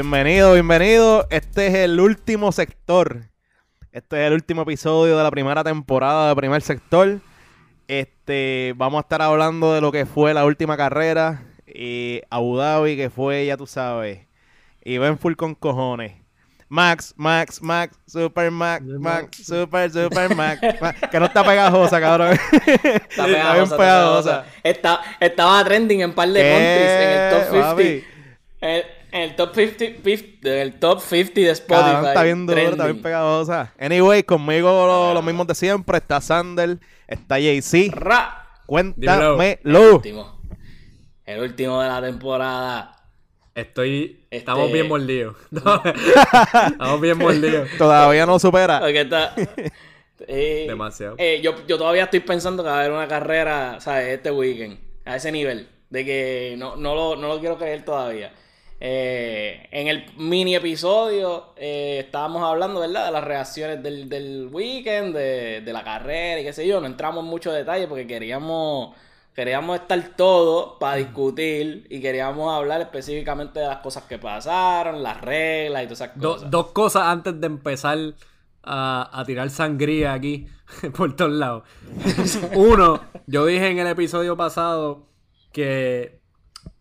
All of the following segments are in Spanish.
Bienvenido, bienvenido. Este es el último sector. Este es el último episodio de la primera temporada de Primer Sector. Este, vamos a estar hablando de lo que fue la última carrera y Abu Dhabi, que fue, ya tú sabes, y ven full con cojones. Max, Max, Max, Super Max, Max, Super, Super Max, Max, que no está pegajosa, cabrón. Está pegajosa, bien está pegajosa. pegajosa. Está- estaba trending en par de ¿Qué, countries en el top 50. papi? En, el top 50, 50 en el top 50 de Spotify. Cabrón, está bien duro, está bien pegajosa. Anyway, conmigo lo- los mismos de siempre. Está Sander, está Jay-Z. Ra. Cuéntamelo. El último. El último de la temporada. Estoy. Este- Estamos bien mordidos. estamos bien mordidos. Todavía no supera. Porque está. eh, Demasiado. eh, yo, yo todavía estoy pensando que va a haber una carrera, ¿sabes? Este weekend. A ese nivel. De que no, no, lo, no lo quiero creer todavía. Eh, en el mini episodio eh, estábamos hablando, ¿verdad? De las reacciones del, del weekend, de, de la carrera y qué sé yo. No entramos en mucho detalle porque queríamos, queríamos estar todos para discutir y queríamos hablar específicamente de las cosas que pasaron, las reglas y todas esas Do- cosas. dos cosas antes de empezar a, a tirar sangría aquí por todos lados. Uno, yo dije en el episodio pasado que.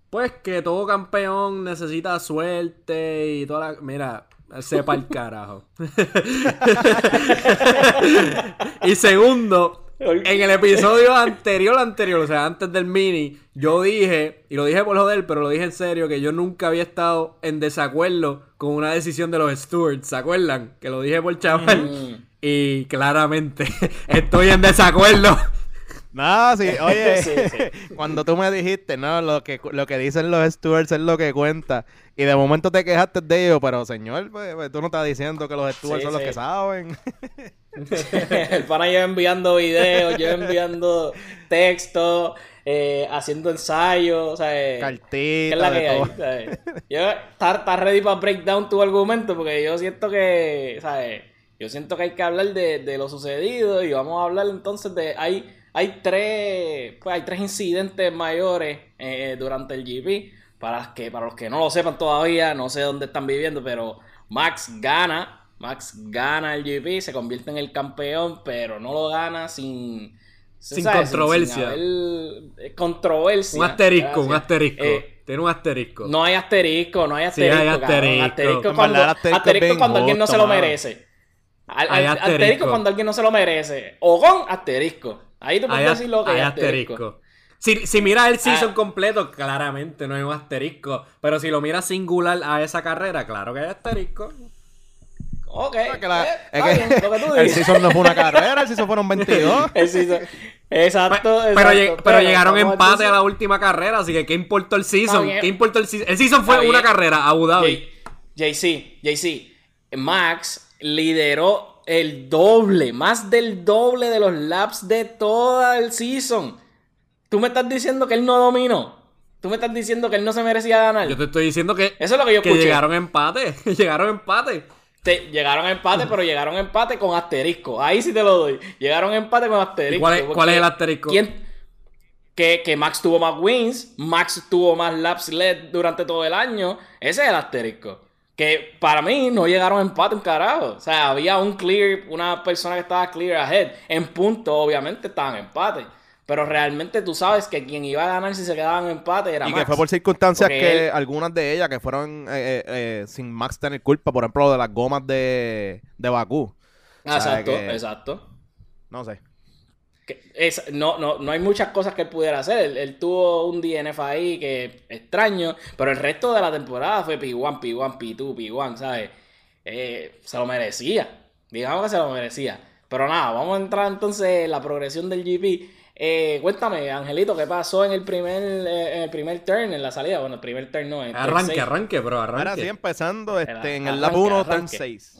Pues que todo campeón necesita suerte y toda la. Mira, sepa el carajo. y segundo, en el episodio anterior, anterior, o sea, antes del mini, yo dije, y lo dije por joder, pero lo dije en serio, que yo nunca había estado en desacuerdo con una decisión de los stewards, ¿se acuerdan? Que lo dije por chaval. Y claramente estoy en desacuerdo. No, sí, oye, Sí, sí. cuando tú me dijiste, no, lo que, lo que dicen los stewards es lo que cuenta. Y de momento te quejaste de ellos, pero señor, pues, pues, tú no estás diciendo que los stewards Sí, son los que saben. el pana lleva enviando videos, lleva enviando textos, eh, haciendo ensayos, o sea, eh, Cartita, ¿qué es la que hay? todo. ¿sabes? Yo está, está ready para break down tu argumento porque yo siento que, ¿sabes? Yo siento que hay que hablar de, de lo sucedido y vamos a hablar entonces de hay hay tres pues hay tres incidentes mayores eh, durante el GP para los que para los que no lo sepan todavía, no sé dónde están viviendo, pero Max gana Max gana el GP, se convierte en el campeón, pero no lo gana sin, Sin ¿sabes? controversia. haber, eh, controversia. Un asterisco, un asterisco. Eh, Tiene un asterisco. no hay asterisco, no hay Sí, hay asterisco. asterisco. Asterisco cuando, asterisco asterisco alguien no se lo merece. Al- Hay al- asterisco. asterisco cuando alguien no se lo merece. O con asterisco. Ahí tú Hay, puedes decir lo que hay hay asterisco. asterisco. Si, si miras el season Ah. completo, claramente no hay un asterisco. Pero si lo miras singular a esa carrera, claro que hay asterisco. Ok. Es que la- eh, es está que bien, lo que tú el season no fue una carrera, el season fueron 22. El season. Exacto, Pero, exacto. lleg- pero llegaron empate a la última carrera, así que ¿qué importó el season? ¿Qué importó el season? El season fue Está una bien. carrera, Abu Dhabi. JC, JC, Max lideró el doble, más del doble de los laps de toda el season. Tú me estás diciendo que él no dominó. Tú me estás diciendo que él no se merecía ganar. Yo te estoy diciendo que, Eso es lo que yo que escuché. llegaron empate. llegaron empate. Te- llegaron a empate, pero llegaron a empate con asterisco. Ahí sí te lo doy. Llegaron a empate con asterisco. ¿Y cuál es- porque cuál es el asterisco? ¿quién- que, que Max tuvo más wins, Max tuvo más laps led durante todo el año. Ese es el asterisco. Que para mí no llegaron a empate un carajo. O sea, había un clear, una persona que estaba clear ahead. En punto, obviamente, estaban en empate. Pero realmente tú sabes que quien iba a ganar si se quedaban en empate era Y Max. que fue por circunstancias Porque que él- algunas de ellas que fueron eh, eh, eh, sin Max tener culpa, por ejemplo, de las gomas de, de Bakú. O sea, Exacto, que- exacto. No sé. Es- no, no, no hay muchas cosas que él pudiera hacer. Él, él tuvo un DNF ahí que extraño, pero el resto de la temporada fue P1, P1, P2, P1, ¿sabes? Eh, se lo merecía. Digamos que se lo merecía. Pero nada, vamos a entrar entonces en la progresión del GP. Eh, cuéntame, Angelito, ¿qué pasó en el primer eh, en el primer turn, en la salida? Bueno, el primer turn no, turn Arranque, arranque, bro, Ahora sí, arranque. empezando este, en el lap 1, turn arranque. 6.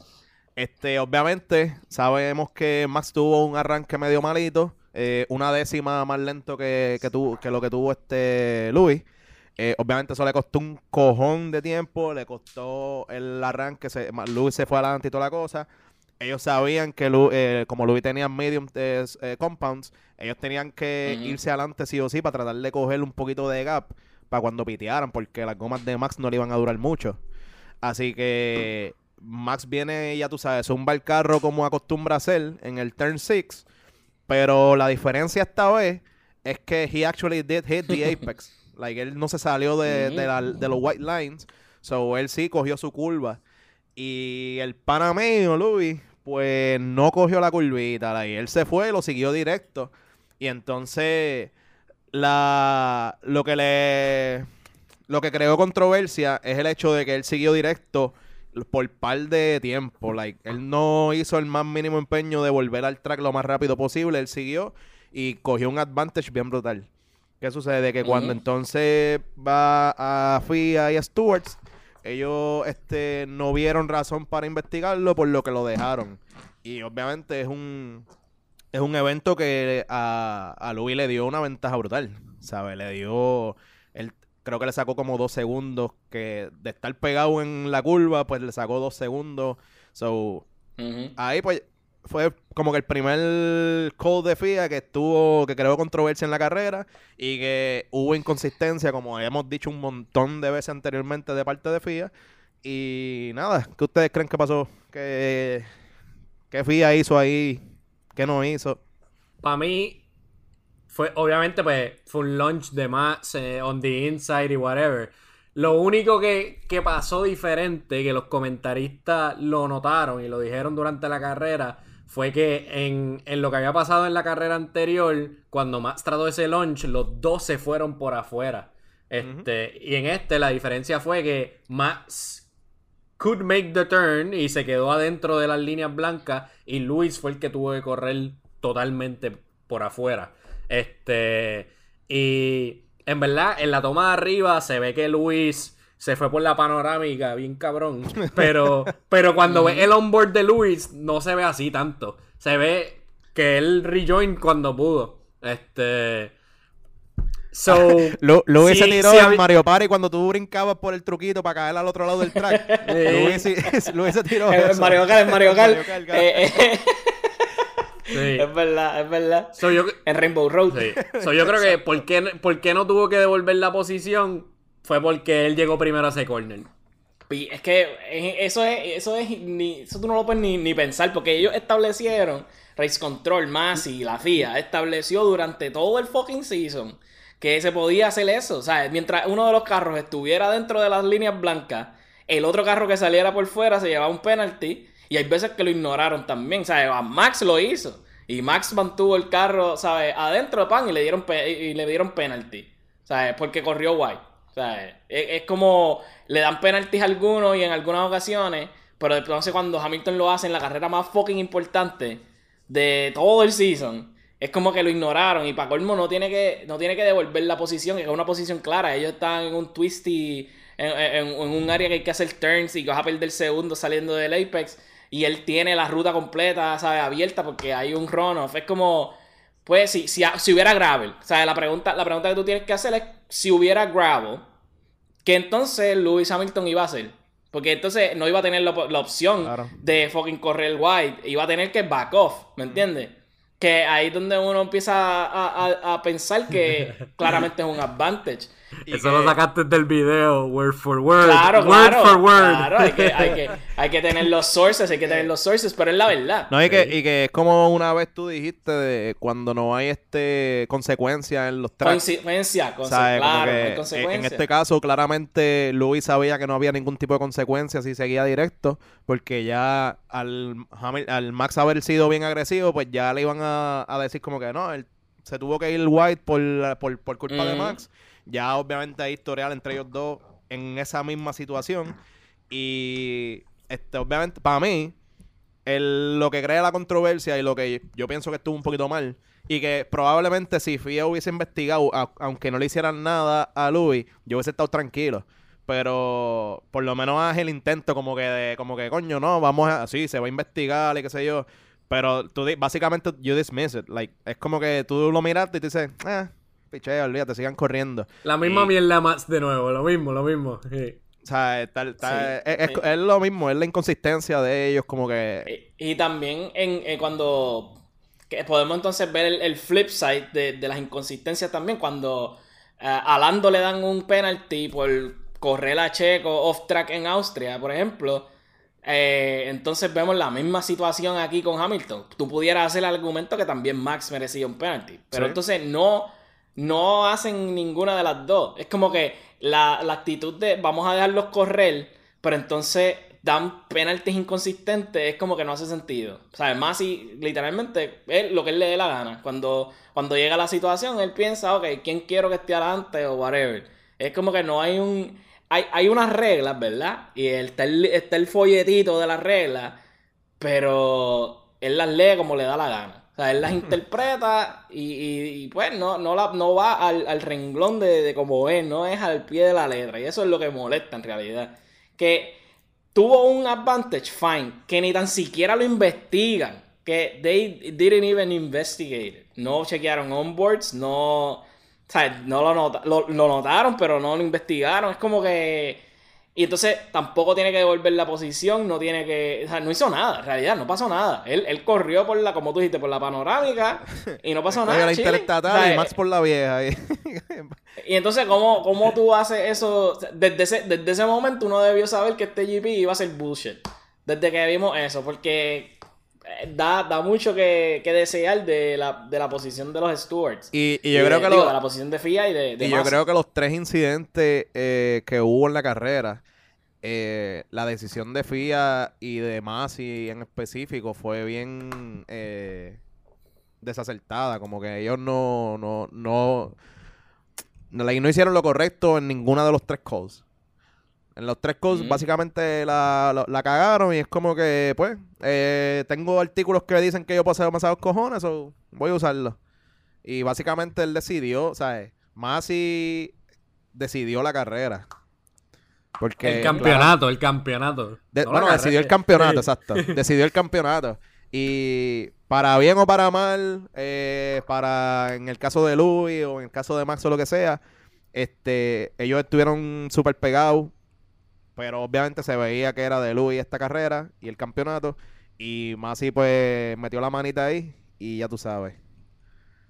Este, obviamente, sabemos que Max tuvo un arranque medio malito. Eh, una décima más lento que, que, tuvo- que lo que tuvo este Luis. Eh, obviamente eso le costó un cojón de tiempo, le costó el arranque, se, Luis se fue adelante y toda la cosa. Ellos sabían que Lu- eh, como Luis tenía medium eh, eh, compounds, ellos tenían que irse adelante sí o sí para tratar de coger un poquito de gap para cuando pitearan, porque las gomas de Max no le iban a durar mucho. Así que Max viene, ya tú sabes, zumba el carro como acostumbra hacer en el turn 6. Pero la diferencia esta vez es que he actually did hit the apex. like, él no se salió de, de, la- de los white lines. So, él sí cogió su curva. Y el pana mío, Luis, pues no cogió la curvita. like, él se fue, lo siguió directo. Y entonces, la, lo que le lo que creó controversia es el hecho de que él siguió directo por par de tiempo. Like, él no hizo el más mínimo empeño de volver al track lo más rápido posible. Él siguió y cogió un advantage bien brutal. ¿Qué sucede? Que cuando entonces va a FIA y a Stewards, ellos este, no vieron razón para investigarlo, por lo que lo dejaron. Y obviamente es un, es un evento que a, a Louis le dio una ventaja brutal, ¿sabes? Le dio, creo que le sacó como dos segundos, que de estar pegado en la curva, pues le sacó dos segundos. So, ahí pues fue como que el primer call de FIA que estuvo, que creó controversia en la carrera y que hubo inconsistencia, como hemos dicho un montón de veces anteriormente de parte de FIA. Y nada, ¿qué ustedes creen que pasó? ¿Qué, qué FIA hizo ahí? ¿Qué no hizo? Para mí, fue, obviamente, pues, fue un launch de más eh, on the inside y whatever. Lo único que, que pasó diferente, que los comentaristas lo notaron y lo dijeron durante la carrera, fue que en, en lo que había pasado en la carrera anterior, cuando Max trató ese launch, los dos se fueron por afuera. Este, Y en este la diferencia fue que Max could make the turn y se quedó adentro de las líneas blancas y Luis fue el que tuvo que correr totalmente por afuera. Este y en verdad en la toma de arriba se ve que Luis se fue por la panorámica, bien cabrón. Pero pero cuando ve el onboard de Luis no se ve así tanto. Se ve que él rejoin cuando pudo. Este So, Lo, lo hubiese sí- tirado sí en Mario Party cuando tú brincabas por el truquito para caer al otro lado del track. tirado. En eso. Mario Kart, en Mario Kart. Mario Kart, eh, eh, sí. es verdad, es verdad. So, yo, En Rainbow Road. Sí. So, yo creo que ¿por qué, por qué no tuvo que devolver la posición fue porque él llegó primero a ese corner. Es que eh, eso es, eso es ni, eso tú no lo puedes ni, ni pensar, porque ellos establecieron, Race Control, Masi, la FIA, estableció durante todo el fucking season que se podía hacer eso. O sea, mientras uno de los carros estuviera dentro de las líneas blancas, el otro carro que saliera por fuera se llevaba un penalty. Y hay veces que lo ignoraron también. ¿sabes? A Max lo hizo. Y Max mantuvo el carro, ¿sabes? Adentro de pan y le dieron, y le dieron penalty. ¿Sabes? Porque corrió white. ¿Sabes? Es, es como le dan penaltis a algunos y en algunas ocasiones. Pero entonces cuando Hamilton lo hace en la carrera más fucking importante de todo el season, es como que lo ignoraron. Y para colmo no tiene que, no tiene que devolver la posición, que es una posición clara. Ellos están en un twisty, en, en- un área que hay que hacer turns y que vas a perder segundos saliendo del Apex. Y él tiene la ruta completa, ¿sabes? Abierta porque hay un runoff. Es como, pues, si, si, si hubiera gravel. O sea, la pregunta, la pregunta que tú tienes que hacer es, si hubiera gravel, que entonces Lewis Hamilton iba a hacer. Porque entonces no iba a tener la, la opción Claro. de fucking correr white. Iba a tener que back off, ¿me entiendes? Que ahí es donde uno empieza a, a- a pensar que claramente es un advantage. Y Eso que- lo sacaste del video, word for word. Claro, word claro. for word. Claro, hay que, hay, que, hay que tener los sources, hay que tener los sources, pero es la verdad. No, y que, y que es como una vez tú dijiste de cuando no hay este consecuencias en los tracks. Consecuencia, conse- ¿sabes? Como claro, que, hay en- este caso, claramente Luis sabía que no había ningún tipo de consecuencias si seguía directo, porque ya al, al Max haber sido bien agresivo, pues ya le iban a, a decir como que no, él se tuvo que ir White por, por, por culpa de. Max. Ya obviamente hay historial entre ellos dos en esa misma situación. Y este, obviamente, para mí, lo que crea la controversia y lo que yo pienso que estuvo un poquito mal, y que probablemente si FIA hubiese investigado, aunque no le hicieran nada a Louis, yo hubiese estado tranquilo. Pero por lo menos haz el intento como que de, como que coño, no, vamos a, sí, se va a investigar y qué sé yo. Pero tú básicamente you dismiss it. Like, es como que tú lo miraste y te dices, eh, pichea, olvídate, sigan corriendo. La misma Y- mierda más de nuevo, lo mismo, lo mismo. Sí. O sea, está- está- Sí, es, es- sí. es lo mismo, es la inconsistencia de ellos, como que... Y, y también en, eh, cuando que podemos entonces ver el, el flip side de, de las inconsistencias también, cuando eh, a Lando le dan un penalty por correr a Checo off track en Austria, por ejemplo, eh, entonces vemos la misma situación aquí con Hamilton. Tú pudieras hacer el argumento que también Max merecía un penalty, pero Sí. entonces no, no hacen ninguna de las dos. Es como que la, la actitud de vamos a dejarlos correr, pero entonces dan penaltis inconsistentes, es como que no hace sentido. O sea, Masi literalmente es lo que él le dé la gana. Cuando, cuando llega la situación, él piensa, ok, ¿quién quiero que esté adelante o whatever? Es como que no hay un... Hay, hay unas reglas, ¿verdad? Y está el, está el folletito de las reglas, pero él las lee como le da la gana. O sea, él las interpreta y, y- y, pues no, no, la, no va al, al renglón de, de como es, no es al pie de la letra. Y eso es lo que molesta en realidad. Que tuvo un advantage, fine, que ni tan siquiera lo investigan. Que they didn't even investigate. it. No chequearon onboards, no. O sea, no lo, nota- lo, lo notaron, pero no lo investigaron. Es como que. Y entonces tampoco tiene que devolver la posición, no tiene que. O sea, no hizo nada, en realidad, no pasó nada. Él, él corrió por la, como tú dijiste, por la panorámica y no pasó nada. la interestatal O sea, y Max por la vieja. y- y entonces, ¿cómo, cómo tú haces eso? Desde ese, desde ese momento uno debió saber que este GP iba a ser bullshit. Desde que vimos eso, porque eh, da, da mucho que, que desear de la, de la posición de los stewards. y, y yo Y creo de- que digo, lo- de la posición de FIA y de, de Y yo creo que los tres incidentes eh, que hubo en la carrera, eh, la decisión de FIA y de Masi en específico fue bien eh, desacertada. Como que ellos no, no, no, no, no hicieron lo correcto en ninguna de los tres calls. En los tres calls, Mm. básicamente la, la- la cagaron y es como que, pues, eh, tengo artículos que dicen que yo hacer demasiados cojones, o voy a usarlos. Y básicamente él decidió, ¿sabes? Masi decidió la carrera. Porque, el claro, campeonato, el campeonato. de- No bueno, decidió el campeonato, Sí. exacto. Decidió el campeonato. Y para bien o para mal, eh, para en el caso de Louis o en el caso de Max o lo que sea, este, ellos estuvieron súper pegados. Pero obviamente se veía que era de Louis esta carrera y el campeonato. Y Masi pues metió la manita ahí y ya tú sabes.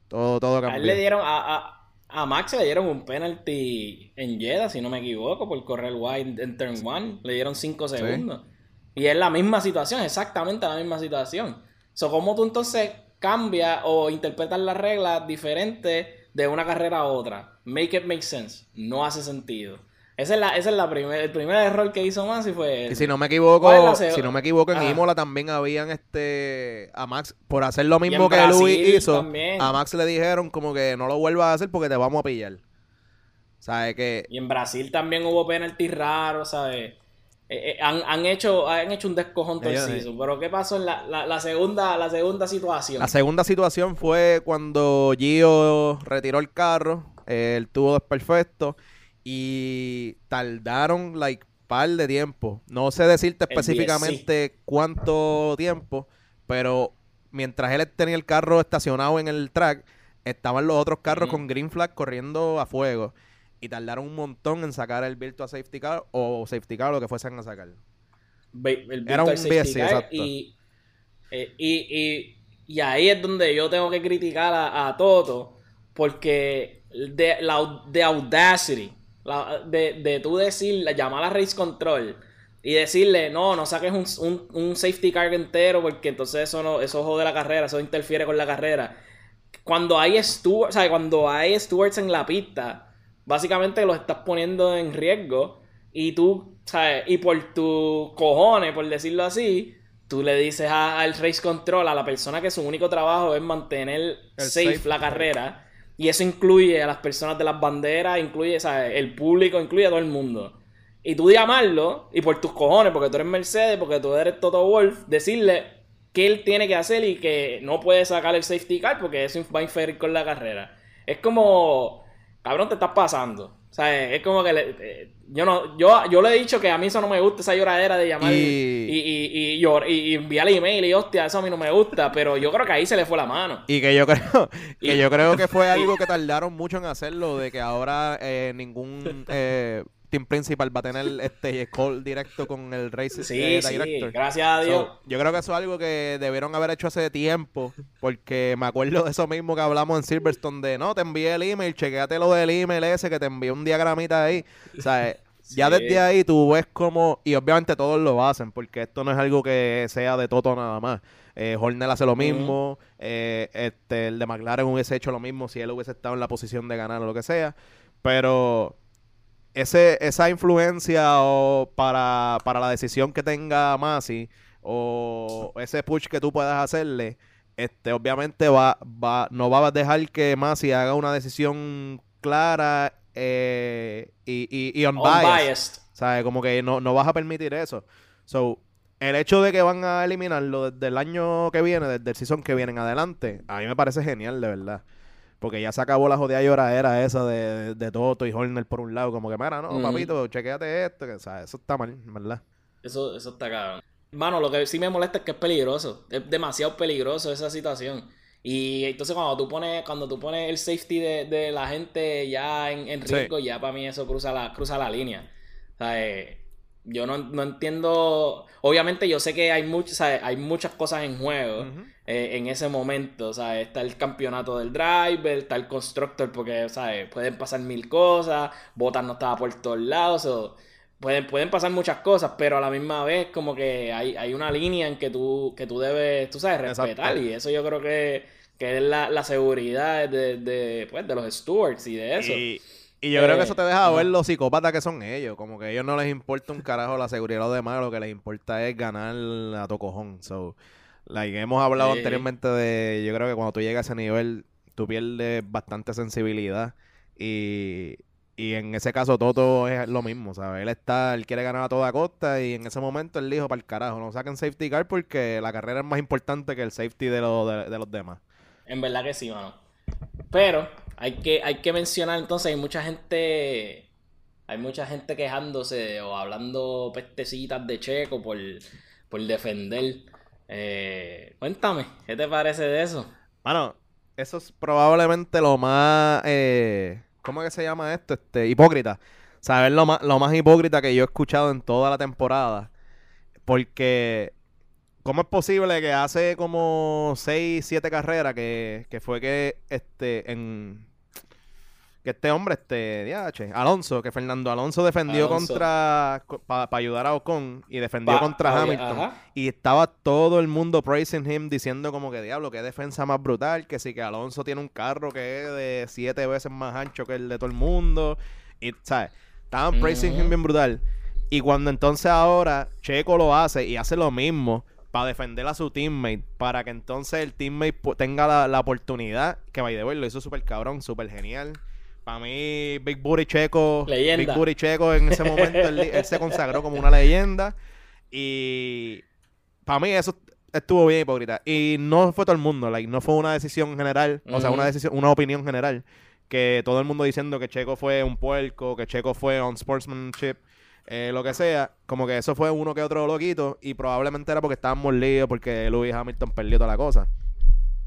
Todo, todo A él cambió. le dieron, a, a, a Max le dieron un penalty en Jeddah, si no me equivoco, por correr wide en turn one. Le dieron 5 segundos. Y es la misma situación, exactamente la misma situación. So, ¿Cómo tú entonces cambias o interpretas las reglas diferentes de una carrera a otra? Make it make sense. No hace sentido. Ese es, la, ese es la primer, el primer error que hizo Masi fue... Y si no me equivoco, ¿Cuál es la seg- si no me equivoco, en Ajá. Imola también habían este a Max por hacer lo mismo que Brasil Luis hizo. también. A Max le dijeron como que no lo vuelvas a hacer porque te vamos a pillar. ¿Sabes que Y en Brasil también hubo penalty raros, ¿sabes? Eh, eh, han, han hecho, han hecho un descojón todo season. Pero ¿qué pasó en la, la, la segunda, la segunda situación? La segunda situación fue cuando Gio retiró el carro, eh, el tubo desperfecto y tardaron like par de tiempo. No sé decirte El específicamente cuánto tiempo, pero mientras él tenía el carro estacionado en el track, estaban los otros carros con green flag corriendo a fuego y tardaron un montón en sacar el virtual safety car o safety car lo que fuesen a sacar. El Era un BSC, car, exacto. Y, eh, y, y, y ahí es donde yo tengo que criticar a, a Toto. Porque de, la, de Audacity, la- de, de tú decirle, llamar a Race Control y decirle, no, no saques un, un, un safety car entero porque entonces eso no, eso jode la carrera, eso interfiere con la carrera. Cuando hay stewards, o sea, cuando hay stewards en la pista, básicamente los estás poniendo en riesgo y tú, ¿sabes? Y por tus cojones, por decirlo así, tú le dices a- al race control, a la persona que su único trabajo es mantener safe, safe, la carrera. Y eso incluye a las personas de las banderas, incluye, ¿sabes? El público, incluye a todo el mundo. Y tú llamarlo, y por tus cojones, porque tú eres Mercedes, porque tú eres Toto Wolf, decirle qué él tiene que hacer y que no puede sacar el safety car porque eso va a inferir con la carrera. Es como, cabrón, te estás pasando. O sea, es como que le- eh, yo no, yo, yo le he dicho que a mí eso no me gusta, esa lloradera de llamar y, Y- y, y, llor- y- enviarle email y hostia, eso a mí no me gusta, pero yo creo que ahí se le fue la mano. Y que yo creo que yo creo que fue algo que tardaron mucho en hacerlo, de que ahora eh, ningún eh, team principal va a tener este call directo con el race Sí, eh, sí, gracias a Dios. So, yo creo que eso es algo que debieron haber hecho hace tiempo, porque me acuerdo de eso mismo que hablamos en Silverstone de, no, te envié el email, chequeate lo del email ese que te envié un diagramita ahí. O sea, eh, Ya desde ahí tú ves como, y obviamente todos lo hacen, porque esto no es algo que sea de Toto nada más. Eh, Horner hace lo mismo, eh, este, el de McLaren hubiese hecho lo mismo si él hubiese estado en la posición de ganar o lo que sea. Pero ese, esa influencia o para, para la decisión que tenga Masi o ese push que tú puedas hacerle, este, obviamente va, va, no va a dejar que Masi haga una decisión clara eh, y, y, y unbiased. ¿Sabes? Como que no, no vas a permitir eso. So, el hecho de que van a eliminarlo desde el año que viene, desde el season que viene en adelante, a mí me parece genial, de verdad. Porque ya se acabó la jodida lloradera esa de, de, Toto y Horner por un lado. Como que, mira, no, papito, chequéate esto. Que, o sea, eso está mal, ¿verdad? Eso, eso está cabrón. Mano, lo que sí me molesta es que es peligroso. Es demasiado peligroso esa situación. Y entonces cuando tú pones, cuando tú pones el safety de, de la gente ya en, en riesgo, ya para mí eso cruza la, cruza la línea. O sea, eh, yo no, no, entiendo. Obviamente, yo sé que hay, much, hay muchas cosas en juego eh, en ese momento. sea Está el campeonato del driver, está el constructor, porque ¿sabes? pueden pasar mil cosas. Botas no estaba por todos lados. pueden, pueden pasar muchas cosas, pero a la misma vez, como que hay, hay una línea en que tú, que tú debes, tú sabes, respetar. Y eso yo creo que, que es la, la seguridad de, de, pues, de los stewards y de eso. Y yo creo que eso te deja ver los psicópatas que son ellos. Como que a ellos no les importa un carajo la seguridad de los demás, lo que les importa es ganar a tocojón. So, like, hemos hablado anteriormente de. Yo creo que cuando tú llegas a ese nivel, tú pierdes bastante sensibilidad. Y, y en ese caso, Toto es lo mismo, ¿sabes? Él está, él quiere ganar a toda costa y en ese momento él dijo para el carajo, no saquen safety car porque la carrera es más importante que el safety de, de los demás. En verdad que sí, mano. Pero hay que, hay que mencionar entonces, hay mucha gente, hay mucha gente quejándose o hablando pestecitas de Checo por, por defender. Eh, cuéntame, ¿qué te parece de eso? Bueno, eso es probablemente lo más, eh, ¿cómo que se llama esto? Este, hipócrita. Saber lo más, lo más hipócrita que yo he escuchado en toda la temporada. Porque ¿Cómo es posible que hace como 6, 7 carreras que, que, fue que este en que este hombre, este, Alonso, que Fernando Alonso defendió contra, para ayudar a Ocon y defendió contra Hamilton. Y estaba todo el mundo praising him, diciendo como que, diablo, qué defensa más brutal, que sí, que Alonso tiene un carro que es de siete veces más ancho que el de todo el mundo. Y, ¿sabes? Estaban praising him bien brutal. Y cuando entonces ahora Checo lo hace y hace lo mismo para defender a su teammate, para que entonces el teammate tenga la, la oportunidad, que vaya de ver, lo hizo súper cabrón, súper genial. Para mí, Big Booty Checo. Big Booty Checo en ese momento él, se consagró como una leyenda. Y para mí eso estuvo bien hipócrita. Y no fue todo el mundo, like, no fue una decisión general, o sea, una decisión, una opinión general. Que todo el mundo diciendo que Checo fue un puerco, que Checo fue on sportsmanship, eh, lo que sea. Como que eso fue uno que otro loquito. Y probablemente era porque estaban molidos, porque Lewis Hamilton perdió toda la cosa.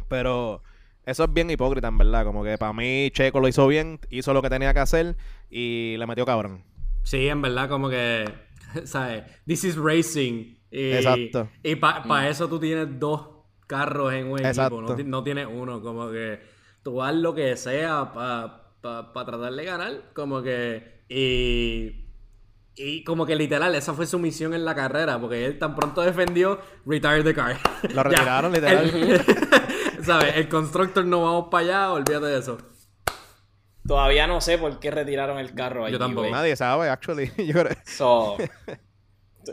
Pero eso es bien hipócrita, en verdad. Como que para mí Checo lo hizo bien, hizo lo que tenía que hacer y le metió cabrón. Sí, en verdad, como que, ¿sabes? This is racing. Y, Exacto. Y para mm. eso tú tienes dos carros en un equipo, no, tienes uno. Como que tú haz lo que sea para pa, tratar de ganar. Como que. Y. Y como que literal, esa fue su misión en la carrera, porque él tan pronto defendió retire the car. Lo retiraron, literal. ¿Sabes? El constructor no vamos para allá, olvídate de eso. Todavía no sé por qué retiraron el carro ahí. Yo tampoco. Nadie sabe, actually. yo, creo...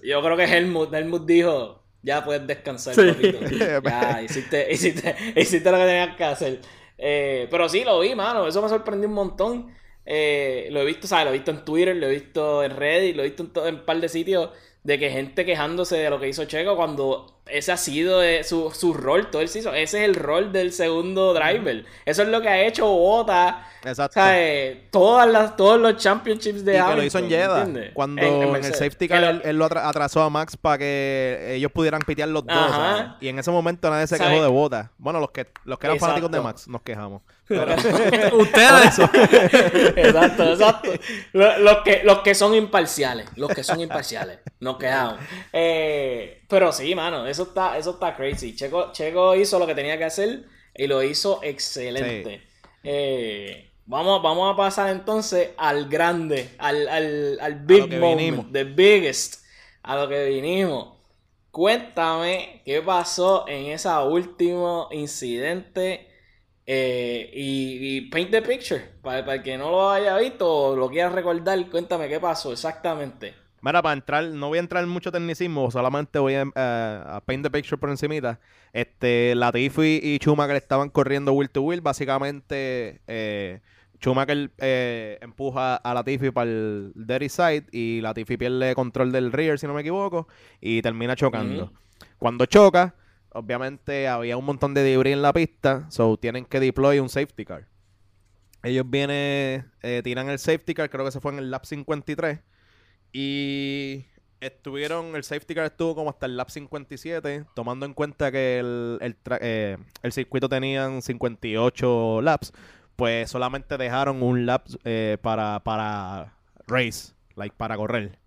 yo creo que Helmut, Helmut dijo, ya puedes descansar, papito. ya, hiciste, hiciste, hiciste, lo que tenías que hacer. Eh, pero sí, lo vi, mano. Eso me sorprendió un montón. Eh, lo he visto, ¿sabes? Lo he visto en Twitter, lo he visto en Reddit, lo he visto en, en un par de sitios de que gente quejándose de lo que hizo Checo cuando ese ha sido su, su rol todo el season. Ese es el rol del segundo driver. Eso es lo que ha hecho Bota. Exacto. Todas las, todos los championships de y que lo hizo en Jeddah. Cuando en, el safety car él, lo atrasó a Max para que ellos pudieran pitear los dos. Y en ese momento nadie se quejó de Bota. Bueno, los que, los que eran fanáticos de Max nos quejamos. Ustedes. exacto, exacto. Los, que, los que son imparciales. Los que son imparciales. Nos quejamos. Eh, pero sí, mano. Eso está, eso está crazy. Checo, Checo hizo lo que tenía que hacer y lo hizo excelente. Eh, Vamos, vamos a pasar entonces al grande, al, al, al big moment, the biggest, a lo que vinimos. Cuéntame qué pasó en ese último incidente eh, y, paint the picture. Para, el que no lo haya visto o lo quiera recordar, cuéntame qué pasó exactamente. Mira, para entrar, no voy a entrar en mucho tecnicismo, solamente voy a, eh, paint the picture por encimita. Este, Latifi y Schumacher estaban corriendo wheel to wheel. Básicamente, eh, Schumacher eh, empuja a Latifi para el dirty side y Latifi pierde control del rear, si no me equivoco, y termina chocando. Cuando choca, obviamente había un montón de debris en la pista, so tienen que deploy un safety car. Ellos vienen, eh, tiran el safety car, creo que se fue en el lap 53, y estuvieron, el safety car estuvo como hasta el lap 57, tomando en cuenta que el, el, eh, el circuito tenían 58 laps pues solamente dejaron un lap eh, para, para race, like para correr.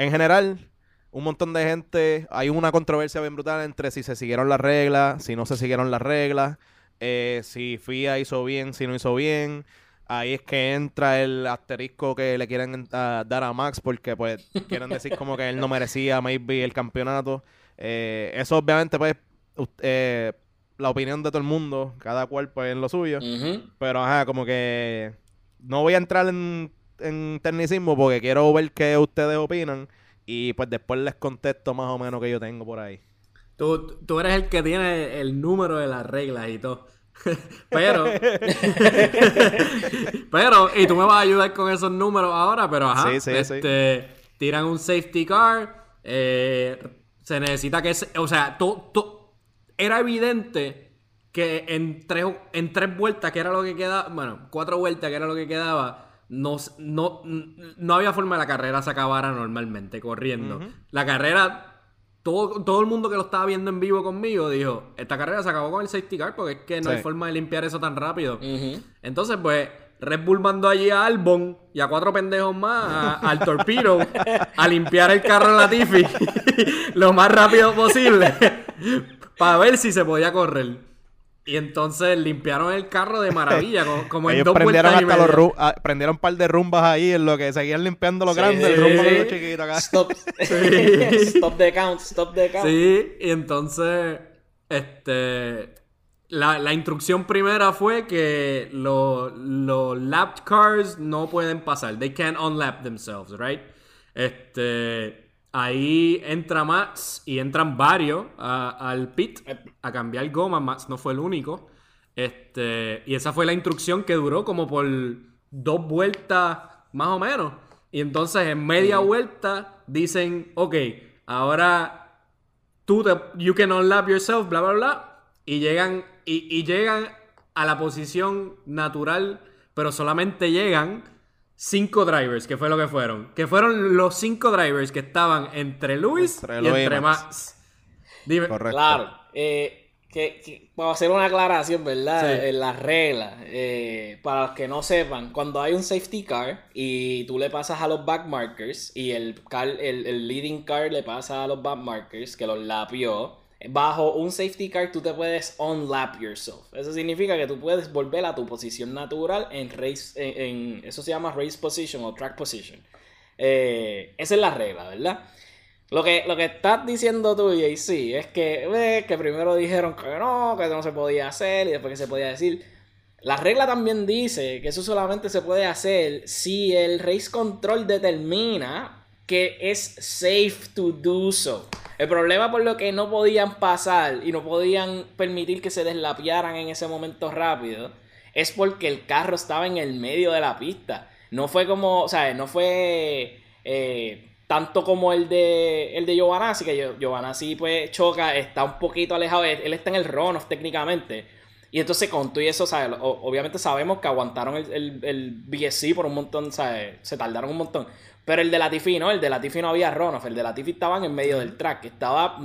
En general, un montón de gente, hay una controversia bien brutal entre si se siguieron las reglas, si no se siguieron las reglas, eh, si FIA hizo bien, si no hizo bien. Ahí es que entra el asterisco que le quieren dar a Max porque pues quieren decir como que él no merecía maybe el campeonato. eso obviamente pues la opinión de todo el mundo, cada cual pues en lo suyo. Pero ajá, como que no voy a entrar en, en tecnicismo porque quiero ver qué ustedes opinan y pues después les contesto más o menos que yo tengo por ahí. Tú, tú eres el que tiene el número de las reglas y todo. pero, pero, y tú me vas a ayudar con esos números ahora, pero ajá, este, tiran un safety car, eh, se necesita que, o sea, tú era evidente que en tres, en tres vueltas, que era lo que quedaba, bueno, cuatro vueltas, que era lo que quedaba, no, no, no había forma de la carrera se acabara normalmente corriendo. La carrera, todo, todo el mundo que lo estaba viendo en vivo conmigo dijo, esta carrera se acabó con el safety car porque es que no hay forma de limpiar eso tan rápido. Entonces, pues, Red Bull mandó allí a Albon y a cuatro pendejos más al Torpedo a limpiar el carro en la Tiffy lo más rápido posible para ver si se podía correr. Y entonces limpiaron el carro de maravilla, como, en dos prendieron hasta los ah, prendieron un par de rumbas ahí en lo que seguían limpiando lo grande, el rumbo lo chiquito acá. Stop. stop the count, stop the count. Sí, y entonces, este, la, la instrucción primera fue que los lap cars no pueden pasar. They can't unlap themselves, right? Este, Ahí entra Max y entran varios al pit a cambiar goma. Max no fue el único. Este, y esa fue la instrucción que duró como por dos vueltas más o menos. Y entonces en media vuelta dicen, ok, ahora tú te, you can unlap yourself, bla, bla, bla. Y llegan, y, y llegan a la posición natural, pero solamente llegan cinco drivers, que fue lo que fueron. Que fueron los cinco drivers que estaban entre Luis y entre Max. Dime. Correcto. Claro. Eh, que, vamos a hacer una aclaración, ¿verdad? En las reglas. Eh, para los que no sepan, cuando hay un safety car y tú le pasas a los backmarkers y el, car, el, el leading car le pasa a los backmarkers que los lapió bajo un safety car tú te puedes unlap yourself. Eso significa que tú puedes volver a tu posición natural en race, en, eso se llama race position o track position. Eh, esa es la regla, ¿verdad? Lo que, lo que estás diciendo tú, y sí, es que, eh, que primero dijeron que no, que no se podía hacer y después que se podía decir. La regla también dice que eso solamente se puede hacer si el race control determina que es safe to do so. El problema por lo que no podían pasar y no podían permitir que se deslapiaran en ese momento rápido es porque el carro estaba en el medio de la pista. No fue como, o sea, no fue eh, tanto como el de el de Giovanazzi, que Giovanazzi pues choca, está un poquito alejado, él, está en el runoff técnicamente. Y entonces con tú y eso, ¿sabes? obviamente sabemos que aguantaron el, el, el BSC por un montón, ¿sabes? Se tardaron un montón. Pero el de Latifi no, el de Latifi no había runoff, el de Latifi estaba en medio del track, estaba,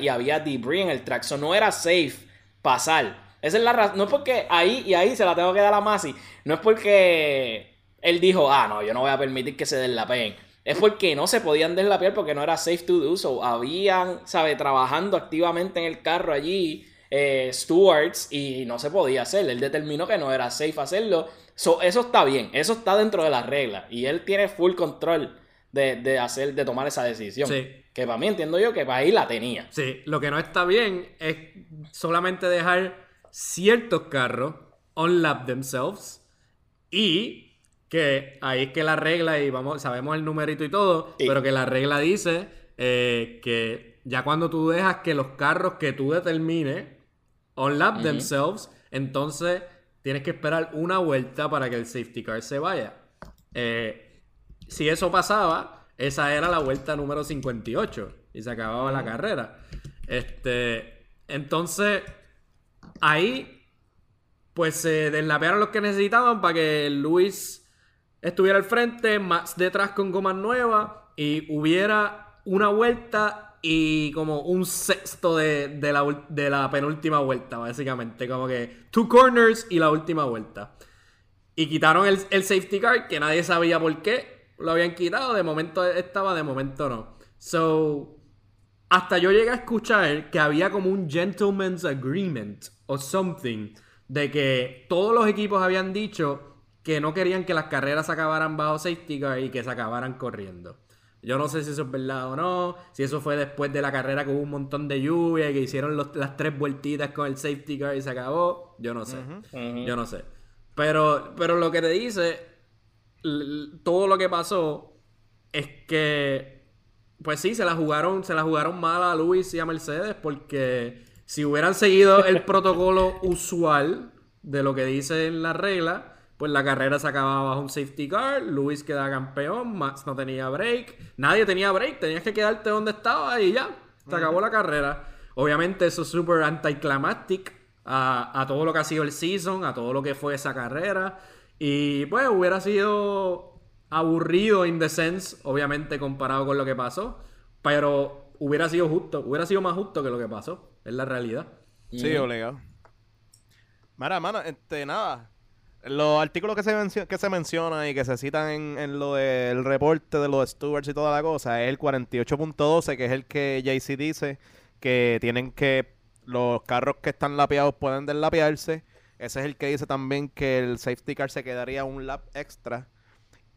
y había debris en el track, eso no era safe pasar. Esa es la razón, no es porque ahí y ahí se la tengo que dar a Masi, no es porque él dijo, ah, no, yo no voy a permitir que se deslapeen. Es porque no se podían deslapear porque no era safe to do so. Habían, ¿sabe? Trabajando activamente en el carro allí eh, stewards y no se podía hacer. Él determinó que no era safe hacerlo. eso está bien, eso está dentro de las reglas y él tiene full control de, hacer, de tomar esa decisión. Que para mí entiendo yo que para ahí la tenía. Sí, lo que no está bien es solamente dejar ciertos carros on lap themselves y que ahí es que la regla, y vamos, sabemos el numerito y todo, pero que la regla dice eh, que ya cuando tú dejas que los carros que tú determines on lap themselves, entonces tienes que esperar una vuelta para que el safety car se vaya. Eh, si eso pasaba, esa era la vuelta número 58 y se acababa la carrera. Este, entonces, ahí, pues se deslapearon los que necesitaban para que Luis estuviera al frente, Max detrás con gomas nuevas y hubiera una vuelta y como un sexto de, la, de la penúltima vuelta, básicamente. Como que two corners y la última vuelta. Y quitaron el, safety car, que nadie sabía por qué lo habían quitado. De momento estaba, de momento no. So, hasta yo llegué a escuchar que había como un gentleman's agreement o something de que todos los equipos habían dicho que no querían que las carreras acabaran bajo safety car y que se acabaran corriendo. Yo no sé si eso es verdad o no, si eso fue después de la carrera que hubo un montón de lluvia y que hicieron las tres vueltitas con el safety car y se acabó. Yo no sé. Yo no sé. Pero, pero lo que te dice, todo lo que pasó es que, pues sí, se la jugaron, se la jugaron mal a Luis y a Mercedes porque si hubieran seguido el protocolo usual de lo que dice en la regla, pues la carrera se acababa bajo un safety car, Luis queda campeón, Max no tenía break, nadie tenía break, tenías que quedarte donde estaba y ya, se acabó la carrera. Obviamente eso es súper anticlimactic a, a todo lo que ha sido el season, a todo lo que fue esa carrera. Y pues hubiera sido aburrido in the sense, obviamente comparado con lo que pasó, pero hubiera sido justo, hubiera sido más justo que lo que pasó, es la realidad. Sí, obligado. Mara, mano, este, nada, los artículos que se, que se mencionan y que se citan en, lo del reporte de los stewards y toda la cosa es el 48.12, que es el que JC dice que tienen que los carros que están lapeados pueden deslapearse. Ese es el que dice también que el safety car se quedaría un lap extra.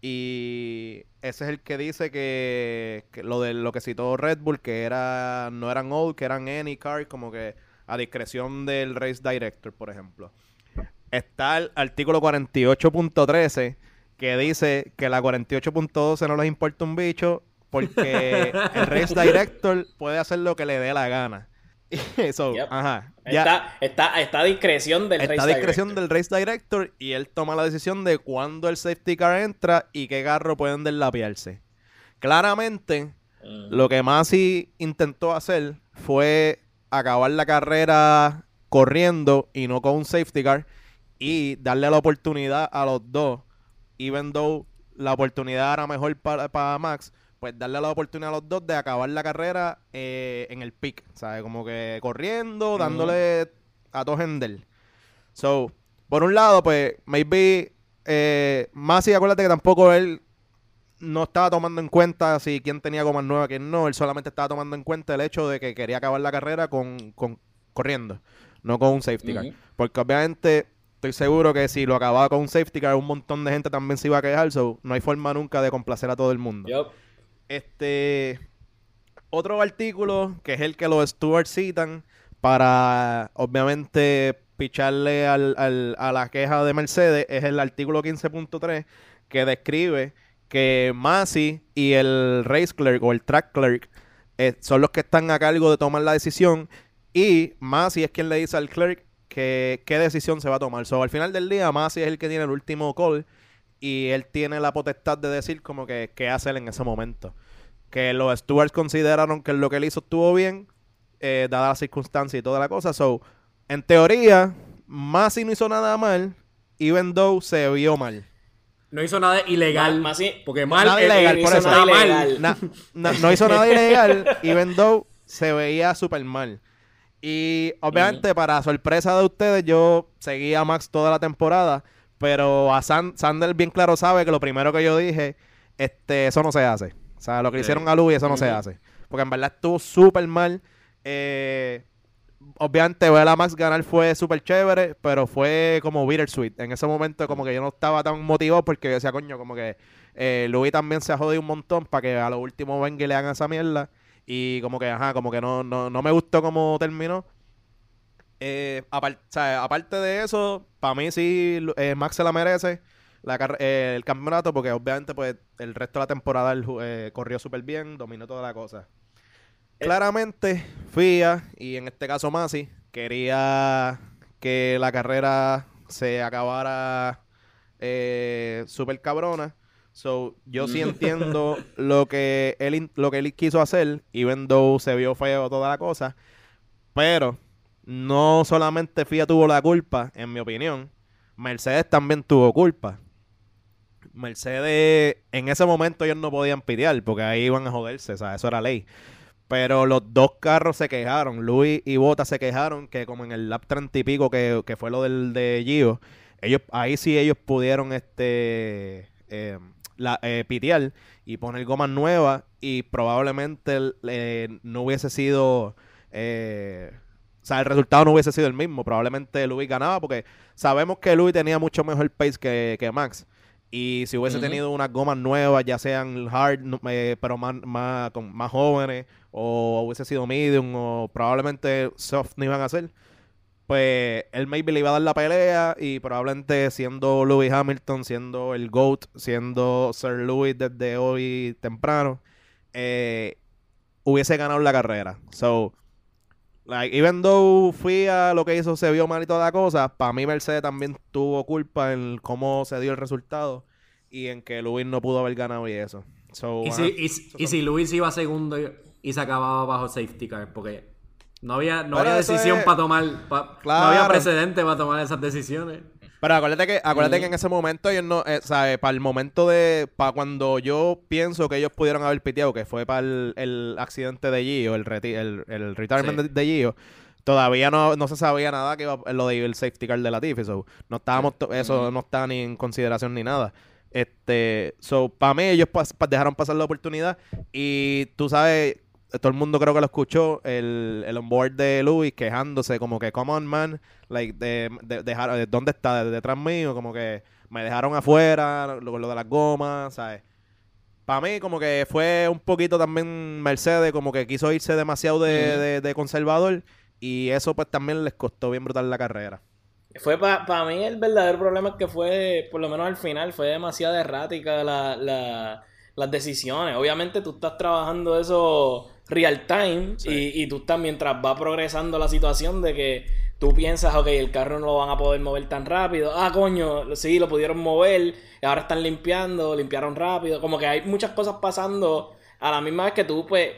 Y ese es el que dice que, lo de lo que citó Red Bull, que era no eran old, que eran any car, como que a discreción del race director, por ejemplo está el artículo 48.13 que dice que la 48.12 no les importa un bicho porque el race director puede hacer lo que le dé la gana. Eso, ajá. Está, está, está, a discreción del está race discreción director. del race director y él toma la decisión de cuándo el safety car entra y qué carro pueden deslapiarse. Claramente, mm. lo que Masi intentó hacer fue acabar la carrera corriendo y no con un safety car y darle la oportunidad a los dos, even though la oportunidad era mejor para, Max, pues darle la oportunidad a los dos de acabar la carrera eh, en el pick, ¿sabes? Como que corriendo, dándole a todo Hendel. So, por un lado, pues, maybe eh, Masi, acuérdate que tampoco él no estaba tomando en cuenta si quién tenía más nueva, quién no. Él solamente estaba tomando en cuenta el hecho de que quería acabar la carrera con, con corriendo, no con un safety car. Porque obviamente estoy seguro que si lo acababa con un safety car, un montón de gente también se iba a quejar. So, no hay forma nunca de complacer a todo el mundo. Este. Otro artículo, que es el que los stewards citan para, obviamente, picharle al, a la queja de Mercedes, es el artículo 15.3, que describe que Masi y el race clerk o el track clerk eh, son los que están a cargo de tomar la decisión y Masi es quien le dice al clerk qué, decisión se va a tomar. So, al final del día, Masi es el que tiene el último call y él tiene la potestad de decir como que qué hacer en ese momento. Que los stewards consideraron que lo que él hizo estuvo bien, eh, dada las circunstancias y toda la cosa. So, en teoría, Masi no hizo nada mal, even though se vio mal. No hizo nada ilegal. porque mal nada ilegal, por eso. no hizo nada ilegal, even though se veía súper mal. Y obviamente, para sorpresa de ustedes, yo seguía a Max toda la temporada. Pero a Sander bien claro sabe que lo primero que yo dije, este, eso no se hace. O sea, lo que hicieron a Louis, eso no se hace. Porque en verdad estuvo súper mal. Eh, obviamente ver a Max ganar fue súper chévere, pero fue como bittersweet. En ese momento como que yo no estaba tan motivado porque yo decía, coño, como que eh, Louis también se ha jodido un montón para que a lo último venga y le hagan esa mierda. Y como que, ajá, como que no, no, no me gustó cómo terminó. Eh, aparte de eso, para mí sí, eh, Max se la merece eh, el campeonato porque obviamente pues el resto de la temporada él, corrió súper bien, dominó toda la cosa. Claramente, FIA y en este caso Masi quería que la carrera se acabara súper cabrona. So, yo sí entiendo lo que él lo que él quiso hacer, even though se vio feo toda la cosa, pero no solamente FIA tuvo la culpa, en mi opinión, Mercedes también tuvo culpa. Mercedes, en ese momento ellos no podían pitear porque ahí iban a joderse, o sea, eso era ley. Pero los dos carros se quejaron, Luis y Bota se quejaron que como en el lap 30 y pico que, fue lo del de Gio, ellos, ahí sí ellos pudieron este eh, la, eh, pitear y poner gomas nuevas y probablemente eh, no hubiese sido... Eh, o sea, el resultado no hubiese sido el mismo. Probablemente Luis ganaba porque sabemos que Luis tenía mucho mejor pace que, Max. Y si hubiese tenido unas gomas nuevas, ya sean hard, eh, pero más, más, con, más jóvenes, o hubiese sido medium, o probablemente soft no iban a ser, pues él maybe le iba a dar la pelea y probablemente siendo Lewis Hamilton, siendo el GOAT, siendo Sir Lewis desde hoy temprano, eh, hubiese ganado la carrera. So, Like, even though fui a lo que hizo se vio mal y toda la cosa, para mí Mercedes también tuvo culpa en cómo se dio el resultado y en que Luis no pudo haber ganado y eso. ¿Y, si, y, si Luis iba segundo y se acababa bajo safety car, porque no había, no había decisión para tomar, no había precedente para tomar esas decisiones. Pero acuérdate que, acuérdate que en ese momento ellos no, eh, ¿sabes? Para el momento de, para cuando yo pienso que ellos pudieron haber piteado, que fue para el, accidente de Gio, el, el, retirement de, Gio, todavía no, no se sabía nada que iba lo de el safety car de Latifi, so, no estábamos, eso no está ni en consideración ni nada. Este, so, para mí ellos dejaron pasar la oportunidad y tú sabes, todo el mundo creo que lo escuchó, el, el onboard de Luis quejándose como que, come on man, like, de, dejar, ¿dónde está? detrás mío, como que me dejaron afuera, lo, lo de las gomas, ¿sabes? Para mí como que fue un poquito también Mercedes, como que quiso irse demasiado de, de, conservador y eso pues también les costó bien brutal la carrera. Fue para mí el verdadero problema es que fue, por lo menos al final, fue demasiado errática la, la, las decisiones. Obviamente tú estás trabajando eso real time y, y, tú estás mientras va progresando la situación de que tú piensas, ok, el carro no lo van a poder mover tan rápido. Ah, coño, sí, lo pudieron mover, y ahora están limpiando, limpiaron rápido. Como que hay muchas cosas pasando a la misma vez que tú, pues,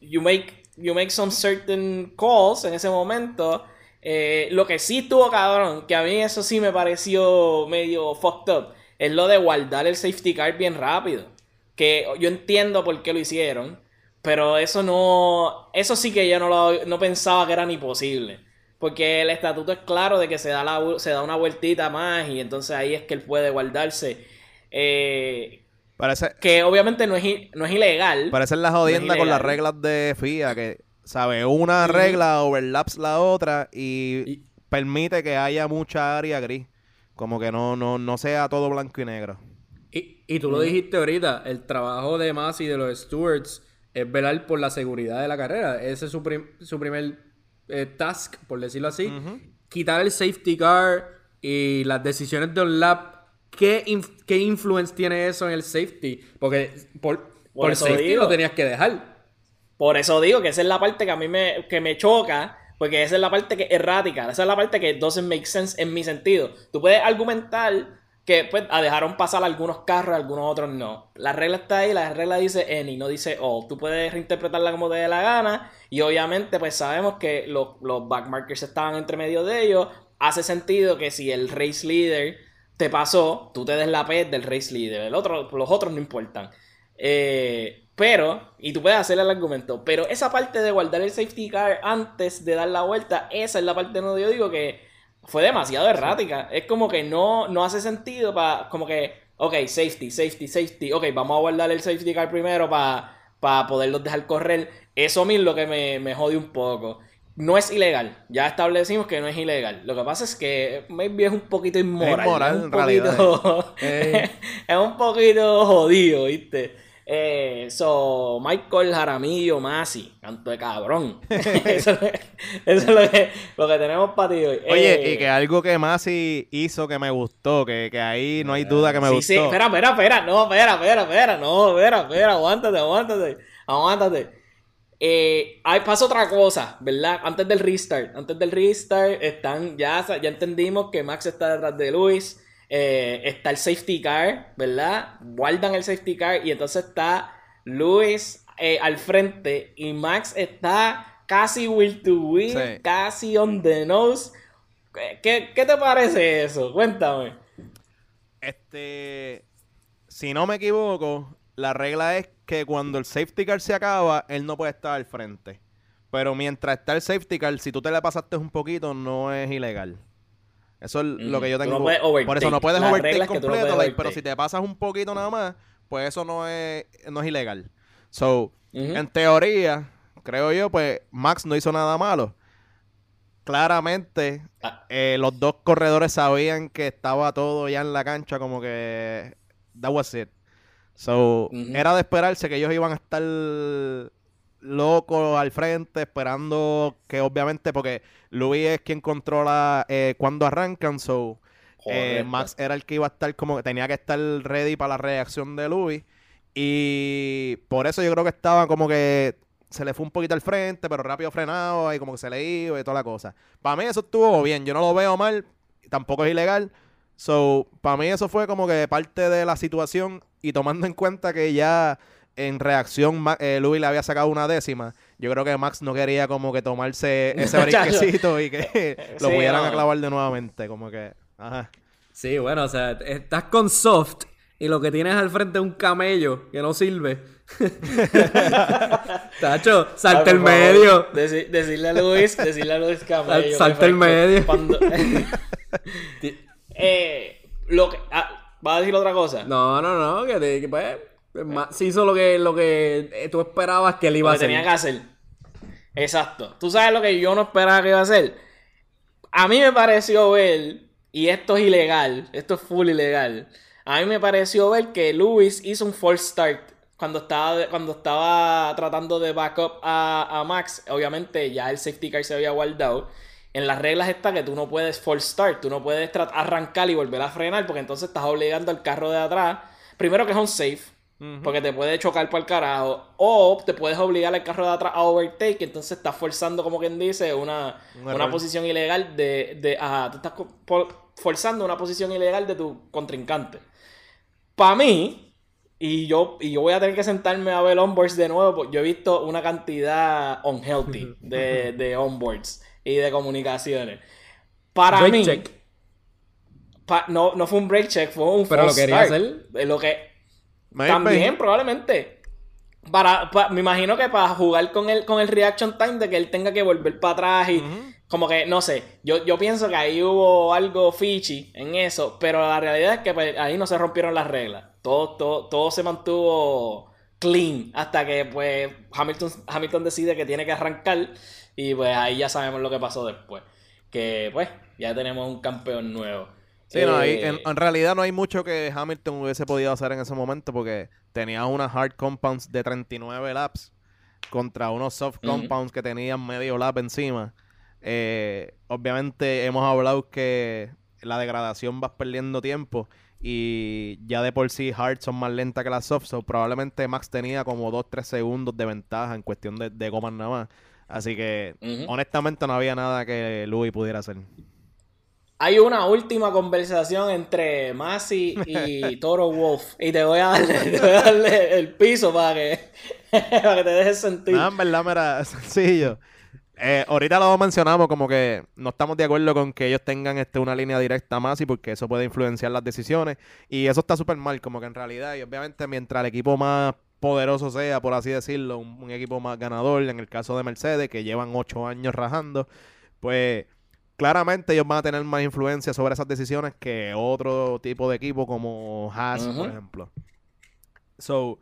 you make, you make some certain calls en ese momento. Eh, lo que sí estuvo cabrón, que a mí eso sí me pareció medio fucked up, es lo de guardar el safety car bien rápido. Que yo entiendo por qué lo hicieron. Pero eso no. Eso sí que yo no, lo, no pensaba que era ni posible. Porque el estatuto es claro de que se da, la, se da una vueltita más y entonces ahí es que él puede guardarse. Eh, Parece, que obviamente no es, no es ilegal. Parece la jodienda con las reglas de FIA, que, ¿sabe? Una regla overlaps la otra y, permite que haya mucha área gris. Como que no, no, no sea todo blanco y negro. Y, y tú lo dijiste ahorita, el trabajo de Masi y de los stewards es velar por la seguridad de la carrera. Ese es su, su primer eh, task, por decirlo así. Quitar el safety car y las decisiones de un lap. ¿Qué, ¿Qué influence tiene eso en el safety? Porque por, por, safety lo tenías que dejar. Por eso digo que esa es la parte que a mí me, que me choca. Porque esa es la parte que errática. Esa es la parte que doesn't make sense en mi sentido. Tú puedes argumentar que pues dejaron pasar algunos carros, algunos otros no. La regla está ahí, la regla dice any, no dice all. Tú puedes reinterpretarla como te dé la gana y obviamente pues sabemos que los, los backmarkers estaban entre medio de ellos. Hace sentido que si el race leader te pasó, tú te des la P del race leader. El otro, los otros no importan. Eh, pero, y tú puedes hacer el argumento, pero esa parte de guardar el safety car antes de dar la vuelta, esa es la parte donde yo digo que fue demasiado errática. Es como que no, no hace sentido para, como que, ok, safety, safety, safety, ok, vamos a guardar el safety car primero para poderlos dejar correr. Eso es lo que me, me jode un poco. no es ilegal. Ya establecimos que no es ilegal. Lo que pasa es que maybe es un poquito inmoral. Es inmoral, en realidad. es un poquito jodido, ¿viste? Eh, so, Michael Jaramillo Masi, canto de cabrón. eso, es, lo que, tenemos para ti hoy. Oye, y eh, que algo que Masi hizo que me gustó, que, ahí no hay duda que me gustó. Sí, espera, espera, espera, no, espera, espera, espera, no, espera, espera, aguántate, aguántate, aguántate. Eh, hay, pasa otra cosa, ¿verdad? Antes del restart, antes del restart, están, ya, ya entendimos que Max está detrás de Luis. Eh, está el safety car, ¿verdad? Guardan el safety car y entonces está Luis eh, al frente y Max está casi will to win, casi on the nose. ¿Qué, te parece eso? Cuéntame. Este, si no me equivoco, la regla es que cuando el safety car se acaba, él no puede estar al frente. Pero mientras está el safety car, si tú te le pasaste un poquito, no es ilegal. Eso es lo que yo tengo. por eso no puedes overtake completo, pero si te pasas un poquito nada más, pues eso no es, no es ilegal. So, en teoría, creo yo, pues Max no hizo nada malo. Claramente, ah. eh, los dos corredores sabían que estaba todo ya en la cancha, como que that was it. So, era de esperarse que ellos iban a estar loco al frente, esperando que obviamente, porque Luis es quien controla eh, cuando arrancan, so eh, Max era el que iba a estar como que tenía que estar ready para la reacción de Luis. Y por eso yo creo que estaba como que se le fue un poquito al frente, pero rápido frenado y como que se le iba y toda la cosa. Para mí eso estuvo bien, yo no lo veo mal, tampoco es ilegal. So, para mí eso fue como que parte de la situación y tomando en cuenta que ya en reacción, eh, Luis le había sacado una décima. Yo creo que Max no quería como que tomarse ese brinquecito y que lo pudieran aclavar de nuevamente. Como que, ajá. Sí, bueno, o sea, estás con soft y lo que tienes al frente es un camello que no sirve. Tacho, salta el medio. decirle a Luis, decirle a Luis camello. salta el medio. eh, lo que, ah, ¿Va a decir otra cosa? No, no, no, que, te, que pues si hizo lo que, lo que eh, tú esperabas que él iba a hacer. tenía que hacer. Exacto. Tú sabes lo que yo no esperaba que iba a hacer. A mí me pareció ver, y esto es ilegal, esto es full ilegal. A mí me pareció ver que Lewis hizo un false start cuando estaba, cuando estaba tratando de backup a, a Max. Obviamente ya el safety car se había guardado. En las reglas está que tú no puedes false start, tú no puedes arrancar y volver a frenar porque entonces estás obligando al carro de atrás. Primero que es un safe, porque te puede chocar por el carajo. O te puedes obligar al carro de atrás a overtake. Entonces estás forzando, como quien dice, una, una posición ilegal de. de ajá, tú estás forzando una posición ilegal de tu contrincante. Para mí, y yo, y yo voy a tener que sentarme a ver onboards de nuevo, porque yo he visto una cantidad unhealthy de, de onboards y de comunicaciones. Para mí. no, no fue un break check, fue un Pero lo quería hacer. Lo que también, probablemente. Para, me imagino que para jugar con el, con el reaction time de que él tenga que volver para atrás y como que, no sé, yo, yo pienso que ahí hubo algo fishy en eso, pero la realidad es que pues, ahí no se rompieron las reglas. Todo, todo, todo se mantuvo clean hasta que pues Hamilton, Hamilton decide que tiene que arrancar y pues ahí ya sabemos lo que pasó después. Que pues ya tenemos un campeón nuevo. Sí, no, eh, en, realidad no hay mucho que Hamilton hubiese podido hacer en ese momento porque tenía unas hard compounds de 39 laps contra unos soft compounds que tenían medio lap encima. Eh, obviamente hemos hablado que la degradación va perdiendo tiempo y ya de por sí hard son más lentas que las soft, so probablemente Max tenía como 2-3 segundos de ventaja en cuestión de, de gomas nada más. Así que honestamente no había nada que Louis pudiera hacer. Hay una última conversación entre Masi y Toro Wolf. Y te voy a darle, el piso para que, para que te dejes sentir. No, en verdad, mira, sencillo. Eh, ahorita lo mencionamos como que no estamos de acuerdo con que ellos tengan este, una línea directa a Masi porque eso puede influenciar las decisiones. Y eso está súper mal, como que en realidad, y obviamente mientras el equipo más poderoso sea, por así decirlo, un, un equipo más ganador, en el caso de Mercedes, que llevan ocho años rajando, pues claramente ellos van a tener más influencia sobre esas decisiones que otro tipo de equipo como Haas, por ejemplo. So,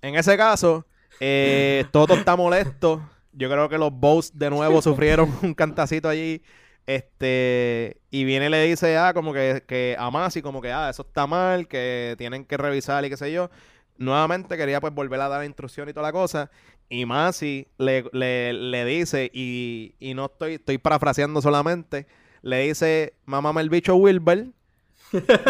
en ese caso, eh, Toto está molesto Yo creo que los Bows de nuevo sufrieron un cantacito allí. Este, y viene y le dice, ah, como que, que a Masi, como que, ah, eso está mal, que tienen que revisar y qué sé yo. Nuevamente quería pues volver a dar la instrucción y toda la cosa. Y Masi le, le, le dice, y, y no estoy, estoy parafraseando solamente, le dice, mamame el bicho Wilber,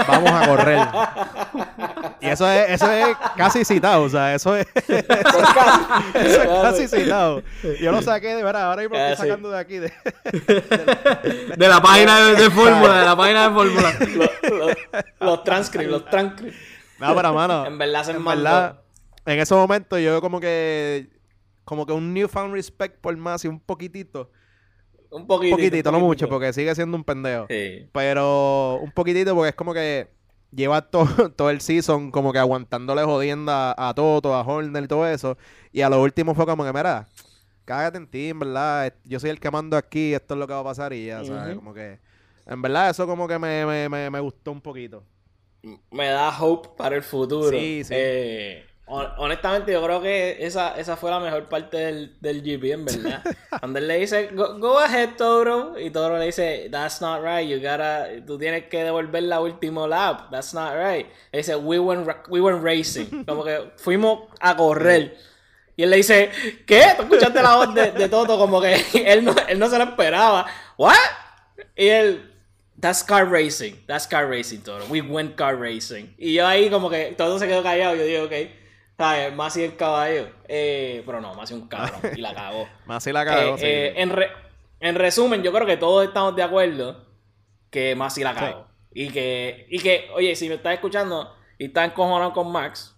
vamos a correr. y eso es, eso es casi citado, o sea, eso es, eso es casi, eso es casi citado. Yo lo saqué de verdad, ahora mismo lo Ah, estoy sí. sacando de aquí. De, De la página de, de fórmula, de la página de fórmula. Los, los, los transcripts, los transcripts. no, pero mano, En verdad se en verdad, en ese momento yo como que, como que un newfound respect por Masi, un poquitito. Un Un poquitito. poquitito, un no mucho, poquitito. porque sigue siendo un pendejo. Sí. Pero un poquitito porque es como que lleva to- todo el season como que aguantándole jodienda a Toto, a Horner y todo eso. Y a lo último fue como que, mira, cágate en ti, en verdad. Yo soy el que mando aquí, esto es lo que va a pasar y ya, ¿sabes? Como que, en verdad, eso como que me, me, me, me gustó un poquito. me da hope para el futuro. Sí, sí. Eh, honestamente, yo creo que esa, esa fue la mejor parte del, del GP, en verdad. Cuando él le dice, go, go ahead, Toro, y Toro le dice, that's not right, you gotta, tú tienes que devolver la última lap, that's not right. Él dice, we went, we went racing, como que fuimos a correr. Y él le dice, ¿qué? ¿Tú escuchaste la voz de, de Toto? Como que él no, él no se lo esperaba. ¿What? Y él, that's car racing, that's car racing, Toro. We went car racing. Y yo ahí como que todo se quedó callado. Yo digo, ok, ¿sabes? Masi el caballo. Eh, pero no, Masi un cabrón y la cagó. Más si la cagó, Eh, sí. eh, en, re- en resumen, yo creo que todos estamos de acuerdo que Masi la cagó. Y que, y que, oye, si me estás escuchando y estás encojonado con Max,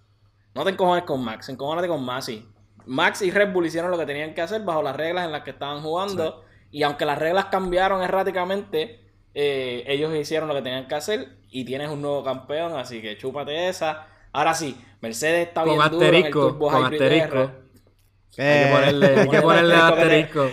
no te encojones con Max, encojónate con Masi. Max y Red Bull hicieron lo que tenían que hacer bajo las reglas en las que estaban jugando. Y aunque las reglas cambiaron erráticamente, eh, ellos hicieron lo que tenían que hacer. Y tienes un nuevo campeón, así que chúpate esa. Ahora sí, Mercedes está Con bien duro en el asterisco, Turbo con asterisco. R. Hay que Eh, ponerle, hay que ponerle asterisco.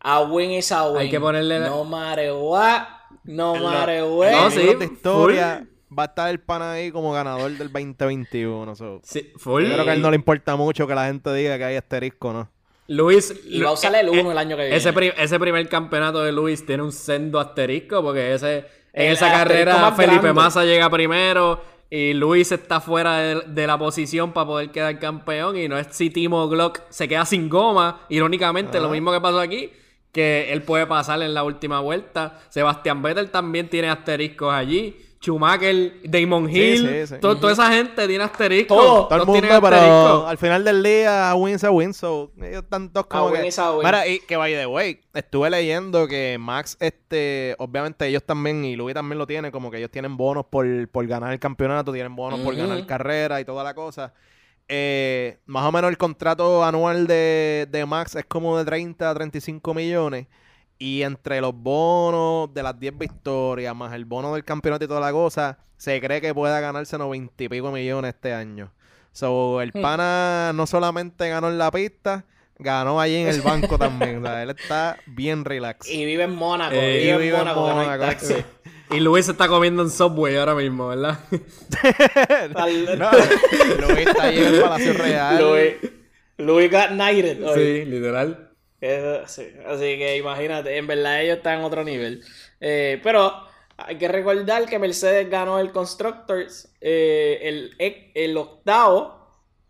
A win is a win. Hay que ponerle No matter what. No what. No, sí, full. historia va a estar el pana ahí como ganador del 2021. so. Sí, full. Yo creo que a él no le importa mucho que la gente diga que hay asterisco, ¿no? Luis. Y va a usar el eh, 1 el año que viene. Ese, pri- ese primer campeonato de Luis tiene un sendo asterisco porque ese, en El esa asterisco carrera más Felipe grande. Massa llega primero y Luis está fuera de, de la posición para poder quedar campeón y no es si Timo Glock se queda sin goma. Irónicamente, lo mismo que pasó aquí, que él puede pasar en la última vuelta. Sebastián Vettel también tiene asteriscos allí. Schumacher, Damon Hill, sí, sí. to- toda esa gente tiene asteriscos. Todo. Todo el Todos mundo, pero asteriscos. al final del día, win is a win, so ellos están todos como que... Mira, y que by the way, estuve leyendo que Max, este, obviamente ellos también, y Louis también lo tiene, como que ellos tienen bonos por, por ganar el campeonato, tienen bonos por ganar carrera y toda la cosa. Eh, más o menos el contrato anual de, de Max es como de 30 a 35 millones. Y entre los bonos de las 10 victorias, más el bono del campeonato y toda la cosa, se cree que pueda ganarse 90 y pico millones este año. So, el Hmm. pana no solamente ganó en la pista, ganó allí en el banco también. O sea, él está bien relax. Y vive en Mónaco. Eh, vive, y en vive en Mónaco, no. Y Luis se está comiendo en Subway ahora mismo, ¿verdad? No, Luis está allí en el Palacio Real. Louis, Louis got knighted. hoy. sí, literal. Eso, sí. Así que imagínate, en verdad ellos están en otro nivel. Eh, pero hay que recordar que Mercedes ganó el Constructors, eh, el, el octavo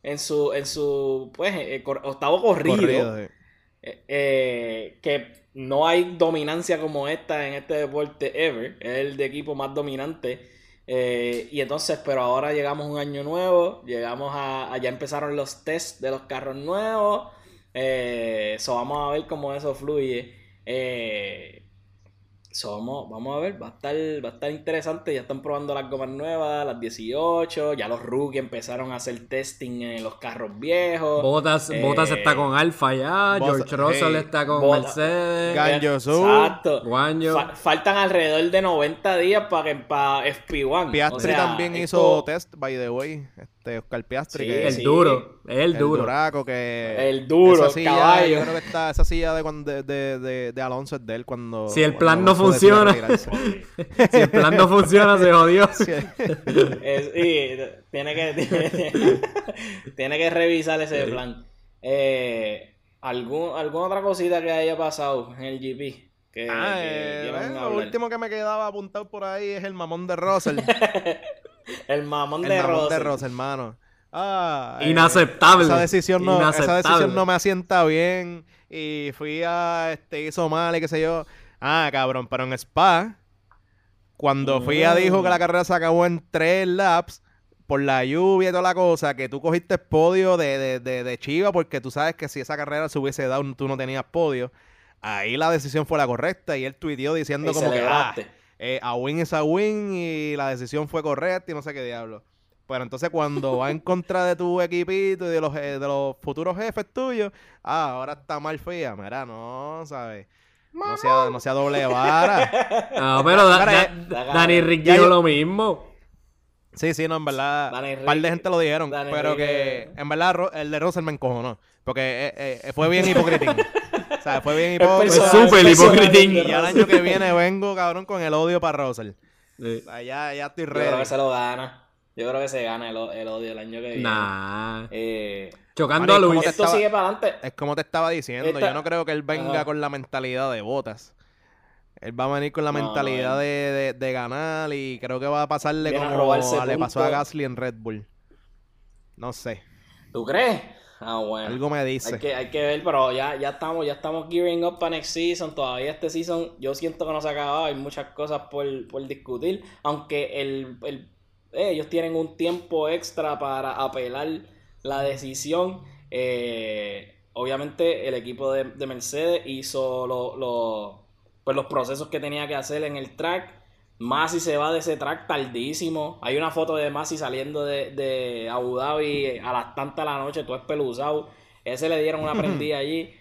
en su, en su pues, eh, cor- octavo corrido. Corrido, sí. Eh, eh, que no hay dominancia como esta en este deporte ever. Es el de equipo más dominante. Eh, y entonces, pero ahora llegamos a un año nuevo. Llegamos a, a- ya empezaron los tests de los carros nuevos. Eh, so vamos a ver cómo eso fluye. Eh, so vamos, vamos a ver, va a estar, va a estar interesante. Ya están probando las gomas nuevas, las 18. Ya los rookies empezaron a hacer testing en los carros viejos. Botas, Eh, Botas está con Alfa ya, Bottas- George Russell hey, está con Bottas- Mercedes, Gan- Ganjo Su, Exacto. Guanyo. Fa- faltan alrededor de 90 días para que para FP1. Piastri O sea, también esto- hizo test, by the way. Este, Oscar Piastri. Sí, que el sí. duro, el el duro. duraco que El duro, esa silla, caballo. yo creo que está esa silla de cuando de, de, de, de Alonso es de él cuando Si el plan no funciona. Si el plan no funciona, se jodió. Sí. Es- y tiene que tiene, tiene que revisar ese plan. Eh, ¿Algún, ¿Alguna otra cosita que haya pasado en el GP? Que, Ah, que eh, eh, lo último que me quedaba apuntado por ahí es el mamón de Russell. El mamón el de mamón de. Russell, hermano. Ah, eh, Inaceptable. esa decisión no, esa Inaceptable. decisión no me asienta bien. Y fui a este hizo mal y qué sé yo. Ah, cabrón, pero en Spa, cuando fui a dijo que la carrera se acabó en tres laps por la lluvia y toda la cosa, que tú cogiste podio de, de, de, de Chiva, porque tú sabes que si esa carrera se hubiese dado, tú no tenías podio. Ahí la decisión fue la correcta y él tuiteó diciendo Y como que ah. Eh, a win es a win y la decisión fue correcta y no sé qué diablo. Pero entonces cuando va en contra de tu equipito y de los, eh, de los futuros jefes tuyos, ah, ahora está mal fea. Mira, no, ¿sabes? No sea, no sea doble vara. No, pero da- Mira, da- da- Dani Rick dijo lo mismo. Sí, sí, no, en verdad, un par de gente lo dijeron, Dani pero que en verdad el de Russell me encojonó, porque eh, eh, fue bien hipocritín. o sea, fue bien El hipócrita. Súper de Y ya el año que viene vengo, cabrón, con el odio para Russell. Sí. O sea, ya, ya estoy Yo creo ready. que se lo gana. Yo creo que se gana el, el odio el año que viene. Nah. Eh, Chocando a ¿cómo Luis. esto estaba- sigue para adelante. Es como te estaba diciendo, Esta- yo no creo que él venga Ajá. con la mentalidad de botas. Él va a venir con la No, mentalidad no, de, de- de ganar y creo que va a pasarle Viene a como robarse le pasó a. Gasly en Red Bull. No sé, ¿Tú crees? Ah, bueno. algo me dice. Hay que, hay que ver, pero ya, ya estamos, ya estamos gearing up para next season. Todavía este season, yo siento que no se ha acabado. Hay muchas cosas por, por discutir. Aunque el, el- eh, ellos tienen un tiempo extra para apelar la decisión. Eh, obviamente, el equipo de, de Mercedes hizo lo- lo- pues los procesos que tenía que hacer en el track. Masi se va de ese track tardísimo. Hay una foto de Masi saliendo de, de Abu Dhabi a las tantas de la noche, todo espeluzado. Ese le dieron una prendida allí.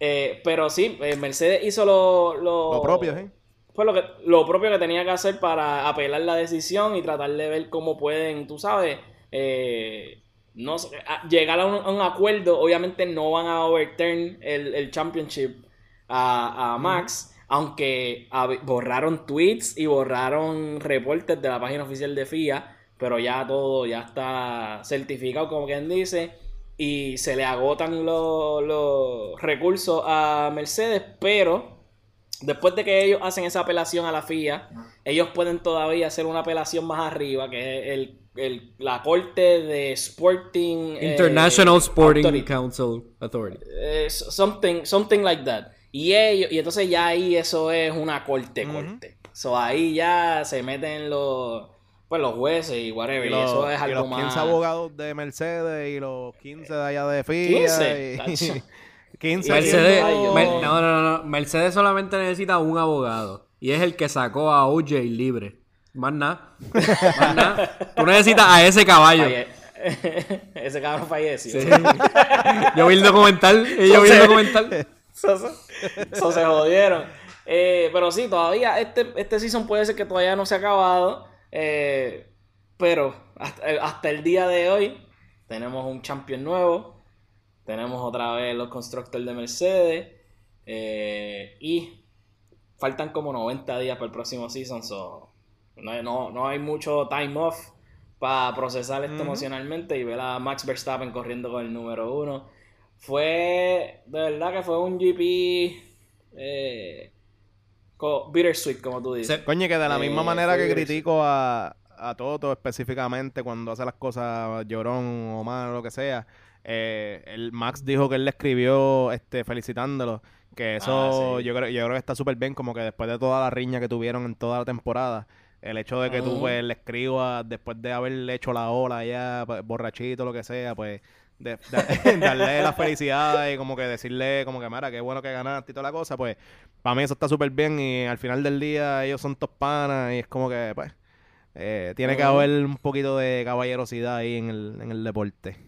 Eh, pero sí, eh, Mercedes hizo lo, lo, Lo propio, ¿eh? Fue lo, que, lo propio que tenía que hacer para apelar la decisión y tratar de ver cómo pueden, tú sabes, eh, no llegar a un, a un acuerdo. Obviamente no van a overturn el, el championship a, a Max. Aunque borraron tweets y borraron reportes de la página oficial de FIA, pero ya todo ya está certificado, como quien dice, y se le agotan los, los recursos a Mercedes, pero después de que ellos hacen esa apelación a la FIA, ellos pueden todavía hacer una apelación más arriba, que es el, el- la corte de Sporting eh, International Sporting Authority. Council Authority. Eh, something, something like that. Y ellos, y entonces ya ahí eso es una corte, corte. So ahí ya se meten los pues los jueces y whatever. Y Y, eso es y algo los 15 más. abogados de Mercedes y los 15 de allá de FIA. 15, y- tacho. 15 Mercedes, Mer- no, no, no, no. Mercedes solamente necesita un abogado. Y es el que sacó a OJ libre. Más nada. Más nada. Tú necesitas a ese caballo. Ese cabrón falleció. Sí. Yo vi el documental. Yo vi el documental. Eso, eso se jodieron. Eh, pero sí, todavía este, este season puede ser que todavía no se ha acabado. eh, pero hasta, eh, hasta el día de hoy tenemos un champion nuevo. Tenemos otra vez los constructores de Mercedes. eh, y faltan como 90 días para el próximo season. So, no, hay- no, no hay mucho time off para procesar esto emocionalmente y ver a Max Verstappen corriendo con el número uno. Fue, de verdad que fue un GP eh, bittersweet, como tú dices. Coño, que de la misma Eh, manera que critico a, a Toto específicamente cuando hace las cosas llorón o mal o lo que sea, eh, el Max dijo que él le escribió este felicitándolo, que eso Ah, sí. yo, creo, yo creo que está súper bien, como que después de toda la riña que tuvieron en toda la temporada, el hecho de que tú Ujú. pues, le escribas después de haber hecho la ola ya, pues, borrachito, lo que sea, pues de- de- darle la felicidad y como que decirle como que mira, qué bueno que ganaste y toda la cosa, pues para mí eso está súper bien y al final del día ellos son top panas y es como que pues eh, tiene que haber un poquito de caballerosidad ahí en el, en el deporte.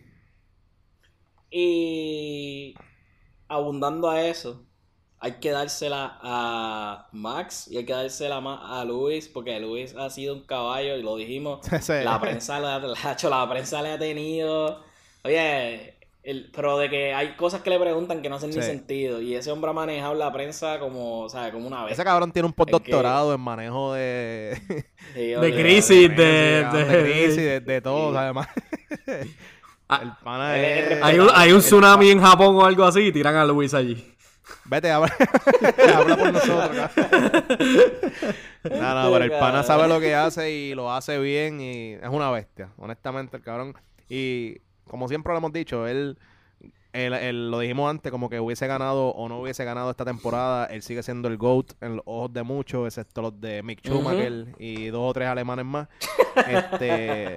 Y abundando a eso, hay que dársela a Max y hay que dársela más a Luis, porque Luis ha sido un caballo, y lo dijimos. La prensa, le ha- hecho, la prensa le ha tenido. Oye, el, pero de que hay cosas que le preguntan que no hacen ni sentido. Y ese hombre ha manejado la prensa como, ¿sabes? Como una vez. Ese cabrón tiene un postdoctorado en manejo de, Sí, De olvídate. crisis, de, de, de- crisis, de, de todo, Sí. además. Ah, El pana es... Hay un, hay un tsunami en Japón o algo así y tiran a Luis allí. Vete, habla, habla por nosotros. acá. no, no, pero el pana sabe lo que hace y lo hace bien y es una bestia, honestamente, el cabrón. Y como siempre lo hemos dicho, él, él- él- lo dijimos antes, como que hubiese ganado o no hubiese ganado esta temporada, él sigue siendo el GOAT en los ojos de muchos, excepto los de Mick Schumacher y dos o tres alemanes más. este,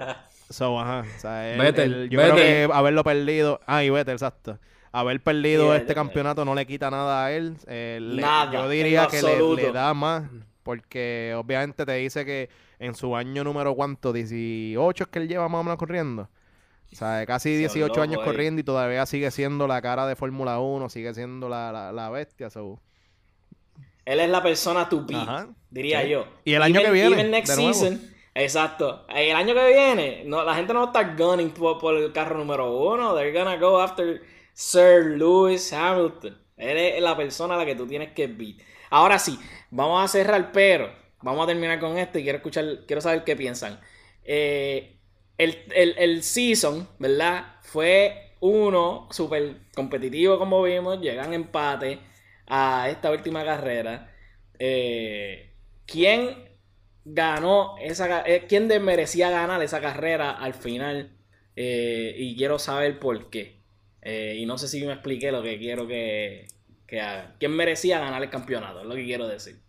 so, ajá, o sea, él- Vettel, él- yo Vettel. creo que haberlo perdido, ah, y Vettel, exacto. Haber perdido Sí, este campeonato no le quita nada a él. eh, le- Nada, yo diría que le da más. Porque obviamente te dice que en su año número cuánto, 18 es que él lleva más o menos corriendo. O sea, casi Son 18 locos años corriendo y todavía sigue siendo la cara de Fórmula 1, sigue siendo la, la, la bestia. so. Él es la persona to beat, Ajá. diría Sí. yo. Y el año que viene, next de nuevo. season, exacto. El año que viene, no, la gente no estar gunning por, por el carro número uno. They're gonna go after Sir Lewis Hamilton. Él es la persona a la que tú tienes que beat. Ahora sí, vamos a cerrar, pero vamos a terminar con esto y quiero escuchar, quiero saber qué piensan. Eh, el, el, el season, ¿verdad? Fue uno súper competitivo, como vimos. Llegan empate a esta última carrera. Eh, ¿Quién ganó esa eh, ¿Quién de- merecía ganar esa carrera al final? Eh, y quiero saber por qué. Eh, y no sé si me expliqué lo que quiero que, que haga. ¿Quién merecía ganar el campeonato? Es lo que quiero decir.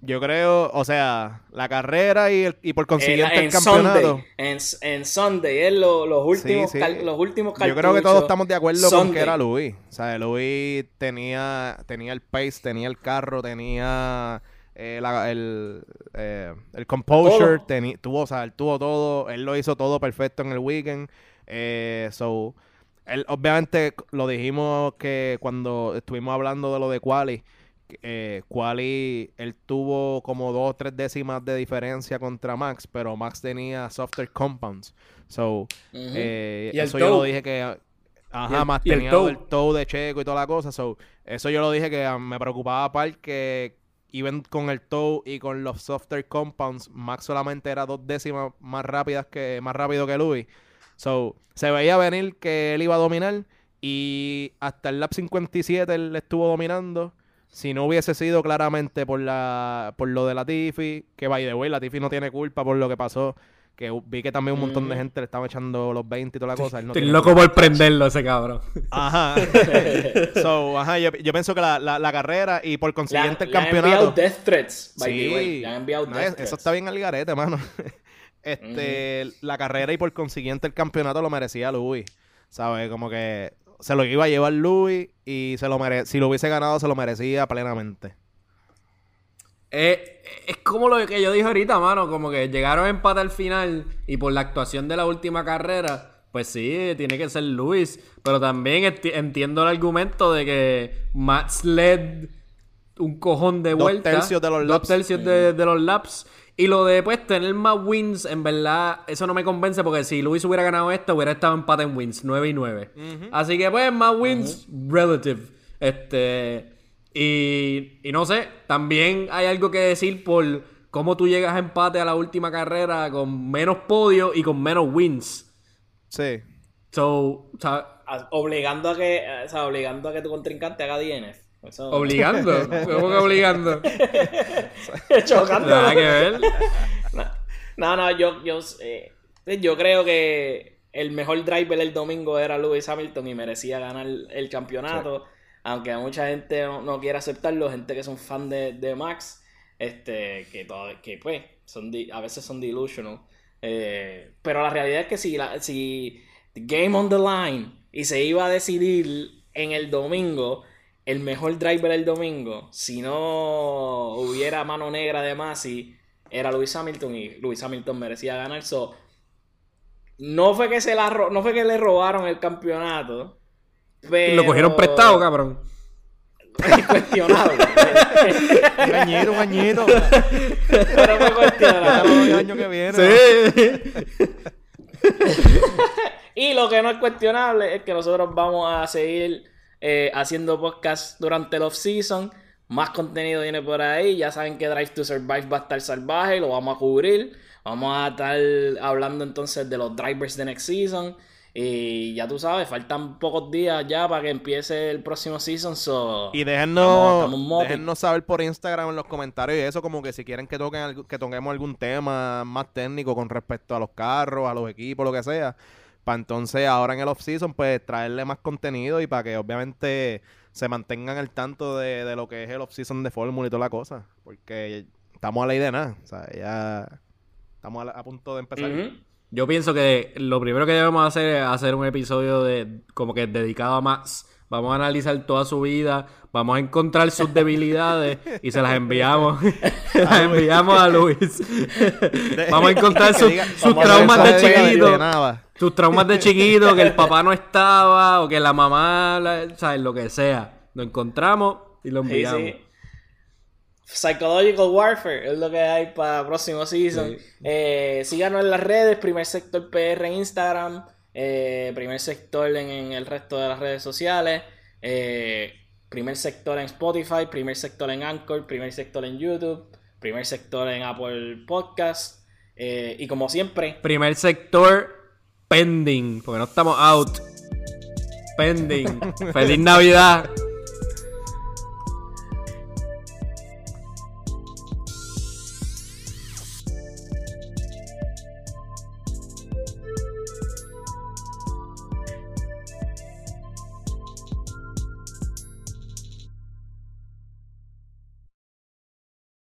Yo creo, o sea, la carrera y, el- y por En, consiguiente el campeonato. Sunday, en, en Sunday, es lo- los últimos, sí. cal- los últimos Yo creo que todos estamos de acuerdo con que era Luis. O sea, Luis tenía, tenía el pace, tenía el carro, tenía eh, la- el, eh, el composure, teni- tuvo, o sea, él tuvo todo, él lo hizo todo perfecto en el weekend. Eh, so, él, obviamente lo dijimos que cuando estuvimos hablando de lo de Quali, eh, Quali, él tuvo como dos o tres décimas de diferencia contra Max, pero Max tenía softer compounds. So, eh, Y eso yo lo dije que ajá, el- más y el tenía toe. el toe de Checo y toda la cosa. So, eso yo lo dije que ah, me preocupaba porque even con el toe y con los softer compounds, Max solamente era dos décimas más rápidas que más rápido que Louis. So, se veía venir que él iba a dominar y hasta el lap 57 él estuvo dominando. Si no hubiese sido claramente por la por lo de la Tiffy, que by the way, la Tiffy no tiene culpa por lo que pasó, que vi que también un montón de Ujú. gente le estaba echando los 20 y toda la cosa. él no Estoy tiene loco por prenderlo ese cabrón. Ajá. so, ajá, yo, yo pienso que la, la, la carrera y por consiguiente el le han enviado campeonato. death threats, by the way. Sí. Han enviado No, death es- threats. eso está bien al garete, mano. Este, la carrera y por consiguiente el campeonato lo merecía Louis. ¿Sabes? Como que se lo iba a llevar Louis y se lo mere si lo hubiese ganado se lo merecía plenamente. Eh, es como lo que yo dije ahorita, mano. Como que llegaron a empate al final y por la actuación de la última carrera, pues sí, tiene que ser Luis. Pero también enti- entiendo el argumento de que Max led un cojón de Dos vueltas. tercios de los dos laps. tercios de, de los laps. Y lo de pues tener más wins, en verdad, eso no me convence porque si Luis hubiera ganado esto, hubiera estado empate en wins, 9 y 9. Así que pues más wins relative. Este. Y, y no sé, también hay algo que decir por cómo tú llegas a empate a la última carrera con menos podio y con menos wins. Sí. So, o sea, A- Obligando a que, o sea, obligando a que tu contrincante haga DNF. Eso- obligando. ¿Cómo que obligando? Chocando. Nada que ver. No, no, yo, yo, eh, yo creo que el mejor driver el domingo era Lewis Hamilton y merecía ganar el campeonato. Aunque mucha gente no, no quiere aceptarlo, gente que son fan de, de Max, este, que, todo, que pues son di- a veces son delusional. Eh, pero la realidad es que si, la, si Game on the Line y se iba a decidir en el domingo, el mejor driver el domingo, si no hubiera mano negra de Masi, era Lewis Hamilton y Lewis Hamilton merecía ganar. So, no fue que se la no fue que le robaron el campeonato. Pero... Lo cogieron prestado, cabrón. Es cuestionable. Un añito, un añito. pero fue cuestionable. el año que viene. Sí. Y lo que no es cuestionable es que nosotros vamos a seguir eh, haciendo podcast durante el off-season. Más contenido viene por ahí. Ya saben que Drive to Survive va a estar salvaje. Lo vamos a cubrir. Vamos a estar hablando entonces de los drivers de next season. Y ya tú sabes, faltan pocos días ya para que empiece el próximo season. So, Y déjennos, saber por Instagram en los comentarios y eso, como que si quieren que toquen que toquemos algún tema más técnico con respecto a los carros, a los equipos, lo que sea. Para entonces ahora en el off-season, pues traerle más contenido y para que obviamente se mantengan al tanto de, de lo que es el off-season de Fórmula y toda la cosa. Porque estamos a ley de nada. O sea, ya estamos a, la- punto de empezar. Yo pienso que lo primero que debemos hacer es hacer un episodio de como que dedicado a Max. Vamos a analizar toda su vida, vamos a encontrar sus debilidades y se las enviamos. las enviamos a Luis. vamos a encontrar sus, diga- sus traumas de chiquito. Sus traumas de chiquito, que el papá no estaba, o que la mamá, la- ¿sabes? Lo que sea. Lo encontramos y lo Sí, enviamos. sí. Psychological Warfare es lo que hay para próximo season. Sí. Eh, síganos en las redes, Primer Sector PR en Instagram, eh, Primer Sector en, en el resto de las redes sociales, eh, Primer Sector en Spotify, Primer Sector en Anchor, Primer Sector en YouTube, Primer Sector en Apple Podcast. eh, y como siempre, Primer sector, pending, porque no estamos out. Pending. Feliz Navidad.